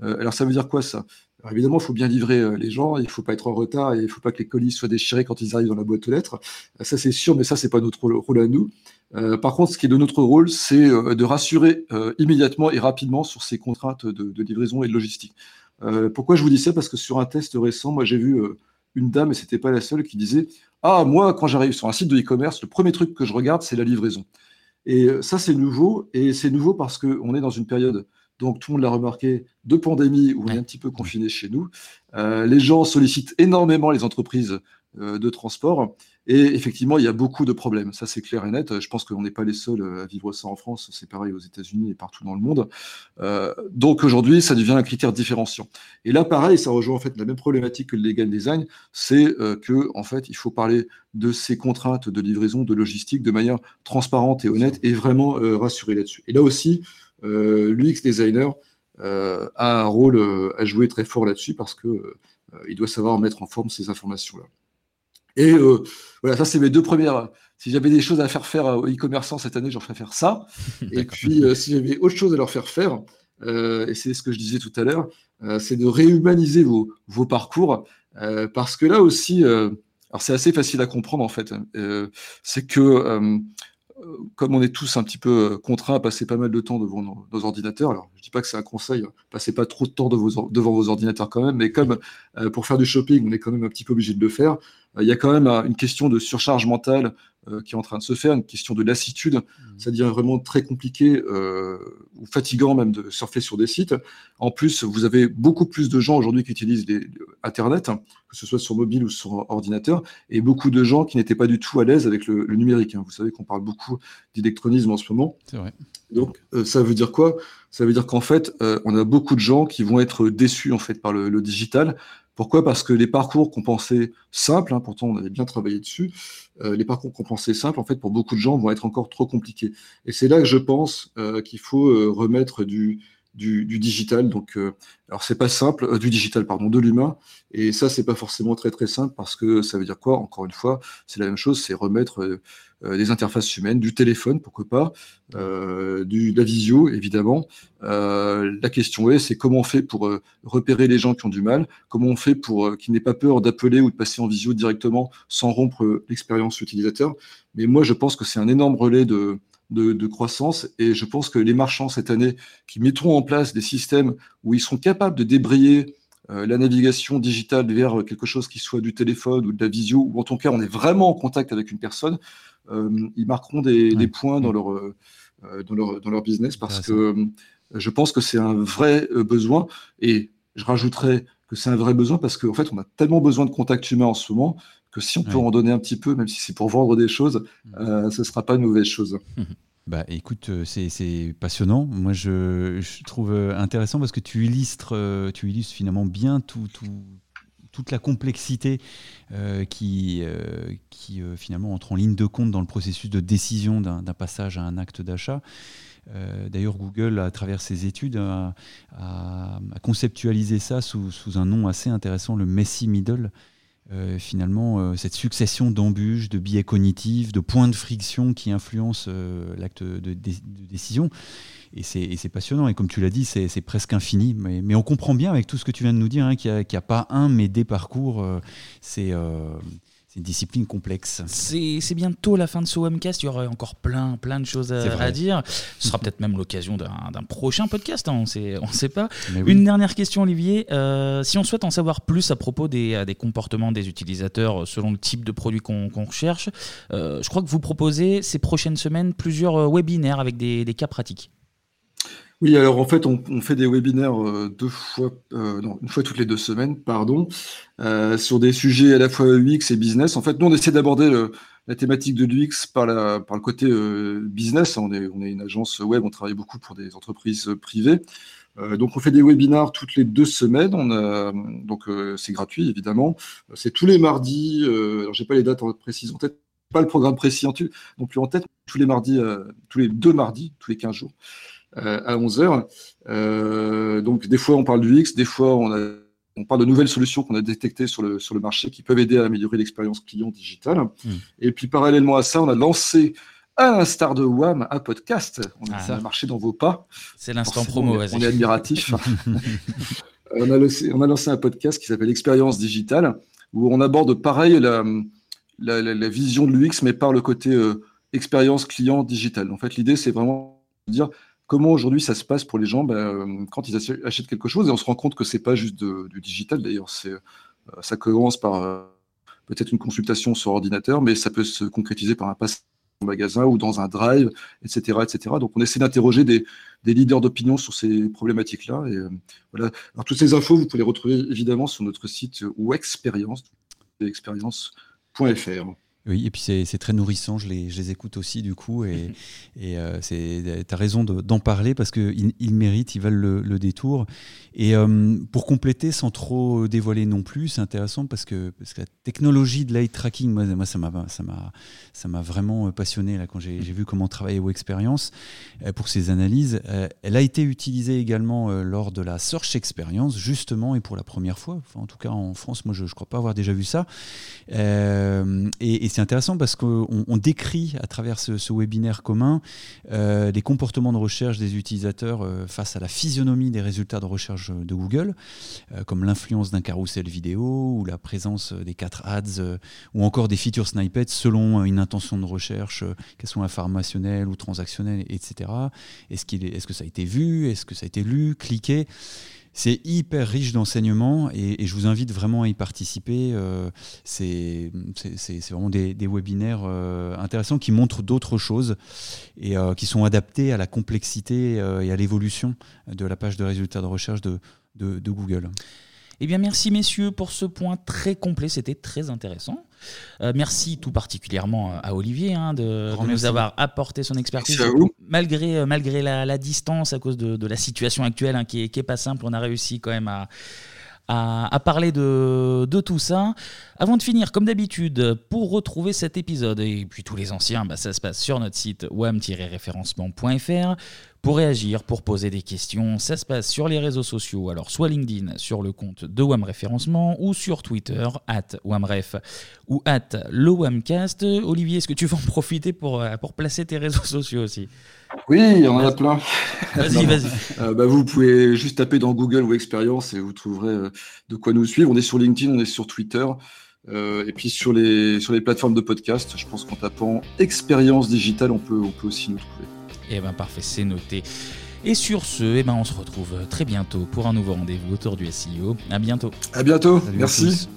Alors ça veut dire quoi ça? Évidemment, il faut bien livrer les gens, il ne faut pas être en retard et il ne faut pas que les colis soient déchirés quand ils arrivent dans la boîte aux lettres. Ça c'est sûr, mais ça c'est pas notre rôle à nous. Euh, par contre, ce qui est de notre rôle, c'est euh, de rassurer euh, immédiatement et rapidement sur ces contraintes de, livraison et de logistique. pourquoi je vous dis ça? Parce que sur un test récent, moi j'ai vu une dame, et c'était pas la seule, qui disait Ah, moi, quand j'arrive sur un site de e-commerce, le premier truc que je regarde, c'est la livraison. Et ça, c'est nouveau, et c'est nouveau parce qu'on est dans une période, donc tout le monde l'a remarqué, de pandémie où on est un petit peu confiné chez nous. les gens sollicitent énormément les entreprises de transport. Et effectivement, il y a beaucoup de problèmes. Ça, c'est clair et net. Je pense qu'on n'est pas les seuls euh, à vivre ça en France. C'est pareil aux États-Unis et partout dans le monde. Euh, donc aujourd'hui, ça devient un critère différenciant. Et là, pareil, ça rejoint en fait la même problématique que le legal design. C'est euh, que en fait, il faut parler de ces contraintes de livraison, de logistique, de manière transparente et honnête, et vraiment rassurer là-dessus. Et là aussi, l'UX designer a un rôle à jouer très fort là-dessus parce que il doit savoir mettre en forme ces informations-là. Et euh, voilà, ça, c'est mes deux premières. Si j'avais des choses à faire faire aux e-commerçants cette année, j'en ferais faire ça. et puis, euh, si j'avais autre chose à leur faire faire, euh, et c'est ce que je disais tout à l'heure, c'est de réhumaniser vos, vos parcours. parce que là aussi, alors c'est assez facile à comprendre en fait, c'est que comme on est tous un petit peu contraints à passer pas mal de temps devant nos, ordinateurs, alors je dis pas que c'est un conseil, passez pas trop de temps devant vos ordinateurs quand même, mais comme pour faire du shopping, on est quand même un petit peu obligé de le faire, euh, il y a quand même une question de surcharge mentale euh, qui est en train de se faire, une question de lassitude. Mmh. Ça devient vraiment très compliqué euh, ou fatigant même de surfer sur des sites. En plus, vous avez beaucoup plus de gens aujourd'hui qui utilisent Internet, hein, que ce soit sur mobile ou sur ordinateur, et beaucoup de gens qui n'étaient pas du tout à l'aise avec le, numérique. Hein. Vous savez qu'on parle beaucoup d'électronisme en ce moment. C'est vrai. Donc, ça veut dire quoi? Ça veut dire qu'en fait, on a beaucoup de gens qui vont être déçus en fait par le digital pourquoi? Parce que les parcours qu'on simples, hein, pourtant on avait bien travaillé dessus, euh, les parcours qu'on pensait simples, en fait, pour beaucoup de gens, vont être encore trop compliqués. Et c'est là que je pense euh, qu'il faut euh, remettre du, du, digital. Donc, alors c'est pas simple, du digital, pardon, de l'humain. Et ça, c'est pas forcément très très simple parce que ça veut dire quoi? Encore une fois, c'est la même chose, c'est remettre euh, des interfaces humaines, du téléphone, pourquoi pas, euh, du, de la visio, évidemment. Euh, la question est, c'est comment on fait pour repérer les gens qui ont du mal, comment on fait pour qu'ils n'aient pas peur d'appeler ou de passer en visio directement sans rompre l'expérience utilisateur? Mais moi, je pense que c'est un énorme relais de, de, de, croissance. Et je pense que les marchands cette année qui mettront en place des systèmes où ils seront capables de débrayer la navigation digitale vers quelque chose qui soit du téléphone ou de la visio, ou en tout cas on est vraiment en contact avec une personne, euh, ils marqueront des, points dans leur, euh, dans, leur, dans leur business parce que euh, je pense que c'est un vrai besoin. Et je rajouterais que c'est un vrai besoin parce qu'en fait, on a tellement besoin de contact humain en ce moment que si on peut en donner un petit peu, même si c'est pour vendre des choses, ce ne sera pas une mauvaise chose. Bah, écoute, c'est passionnant. Moi, je, je, trouve intéressant parce que tu illustres, tu illustres finalement bien tout, tout, toute la complexité euh, qui, euh, qui euh, finalement entre en ligne de compte dans le processus de décision d'un passage à un acte d'achat. D'ailleurs, Google, à travers ses études, a, conceptualisé ça sous, un nom assez intéressant, le messy middle. Finalement, cette succession d'embûches, de biais cognitifs, de points de friction qui influencent l'acte de, décision et c'est passionnant. Et comme tu l'as dit, c'est presque infini. Mais, on comprend bien avec tout ce que tu viens de nous dire hein, qu'il n'y a, pas un, mais des parcours. Euh, c'est une discipline complexe. C'est bientôt la fin de ce Webcast. Il y aura encore plein, plein de choses à, dire. Ce sera peut-être même l'occasion d'un prochain podcast. Hein, on sait, on sait pas. Une dernière question, Olivier. Euh, si on souhaite en savoir plus à propos des, des comportements des utilisateurs euh, selon le type de produit qu'on recherche, euh, je crois que vous proposez ces prochaines semaines plusieurs webinaires avec des, des cas pratiques. Oui, alors en fait, on, fait des webinaires deux fois, non, une fois toutes les deux semaines, pardon, sur des sujets à la fois UX et business. En fait, nous, on essaie d'aborder la thématique de l'UX par, le côté business. On est, on est une agence web, on travaille beaucoup pour des entreprises privées. Euh, donc on fait des webinars toutes les deux semaines. Donc euh, c'est gratuit évidemment. C'est tous les mardis. Euh, alors j'ai pas les dates précises en tête, pas le programme précis en non plus en tête. Tous les mardis, tous les deux mardis, tous les 15 jours à 11 h donc des fois on parle du X, des fois on a on parle de nouvelles solutions qu'on a détectées sur le, sur le marché qui peuvent aider à améliorer l'expérience client digitale. Mmh. Et puis parallèlement à ça, on a lancé à l'instar de WAM, un podcast. On a, marché dans vos pas. C'est l'instant promo, on, on est admiratif. on, a lancé, on, a lancé, un podcast qui s'appelle Expérience Digitale, où on aborde pareil la, la, vision de l'UX, mais par le côté euh, expérience client digitale. En fait, l'idée, c'est vraiment de dire comment aujourd'hui ça se passe pour les gens ben, euh, quand ils achètent quelque chose. Et on se rend compte que c'est pas juste du digital, d'ailleurs. Euh, ça commence par peut-être une consultation sur ordinateur, mais ça peut se concrétiser par un pass magasin ou dans un drive, etc. etc. Donc on essaie d'interroger des, leaders d'opinion sur ces problématiques-là. Euh, voilà. Toutes ces infos, vous pouvez les retrouver évidemment sur notre site ou expérience, expérience.fr. Oui, et puis c'est très nourrissant, je les, je les, écoute aussi du coup, et, euh, tu as raison d'en parler parce qu'ils ils méritent, ils valent le, détour. Et euh, pour compléter, sans trop dévoiler non plus, c'est intéressant parce que, parce que la technologie de l'eye tracking, moi, moi ça m'a vraiment passionné là, quand j'ai vu comment travailler aux expériences euh, pour ces analyses. elle a été utilisée également lors de la Search Experience, justement, et pour la première fois, enfin, en tout cas en France, moi je ne crois pas avoir déjà vu ça. et, et c'est intéressant parce qu'on décrit à travers ce, webinaire commun euh, les comportements de recherche des utilisateurs euh, face à la physionomie des résultats de recherche de Google, euh, comme l'influence d'un carrousel vidéo ou la présence des quatre ads ou encore des features snippets selon une intention de recherche, qu'elles soient informationnelles ou transactionnelles, etc. Est-ce est, est que ça a été vu? Est-ce que ça a été lu Cliqué? C'est hyper riche d'enseignements et, je vous invite vraiment à y participer. Euh, c'est vraiment des, webinaires euh, intéressants qui montrent d'autres choses et euh, qui sont adaptés à la complexité et à l'évolution de la page de résultats de recherche de, de Google. Eh bien, merci messieurs pour ce point très complet, c'était très intéressant. Euh, merci tout particulièrement à Olivier hein, de, nous avoir apporté son expertise. Malgré, euh, malgré la, distance à cause de, la situation actuelle hein, qui, n'est pas simple, on a réussi quand même à, à, parler de, de, tout ça. Avant de finir, comme d'habitude, pour retrouver cet épisode et puis tous les anciens, bah, ça se passe sur notre site wam-référencement.fr. Pour réagir, pour poser des questions, ça se passe sur les réseaux sociaux, alors soit LinkedIn sur le compte de WAM Référencement ou sur Twitter, at WAMREF ou at le WAMcast. Olivier, est-ce que tu veux en profiter pour, euh, pour placer tes réseaux sociaux aussi? Oui, il y en a plein. Vas-y, vas-y. Euh, bah, vous pouvez juste taper dans Google ou Expérience et vous trouverez euh, de quoi nous suivre. On est sur LinkedIn, on est sur Twitter. et puis sur les, sur les plateformes de podcast, je pense qu'en tapant expérience digitale, on peut, on peut aussi nous trouver. Eh ben parfait, c'est noté. Et sur ce, eh ben on se retrouve très bientôt pour un nouveau rendez-vous autour du SEO. À bientôt. À bientôt. Merci.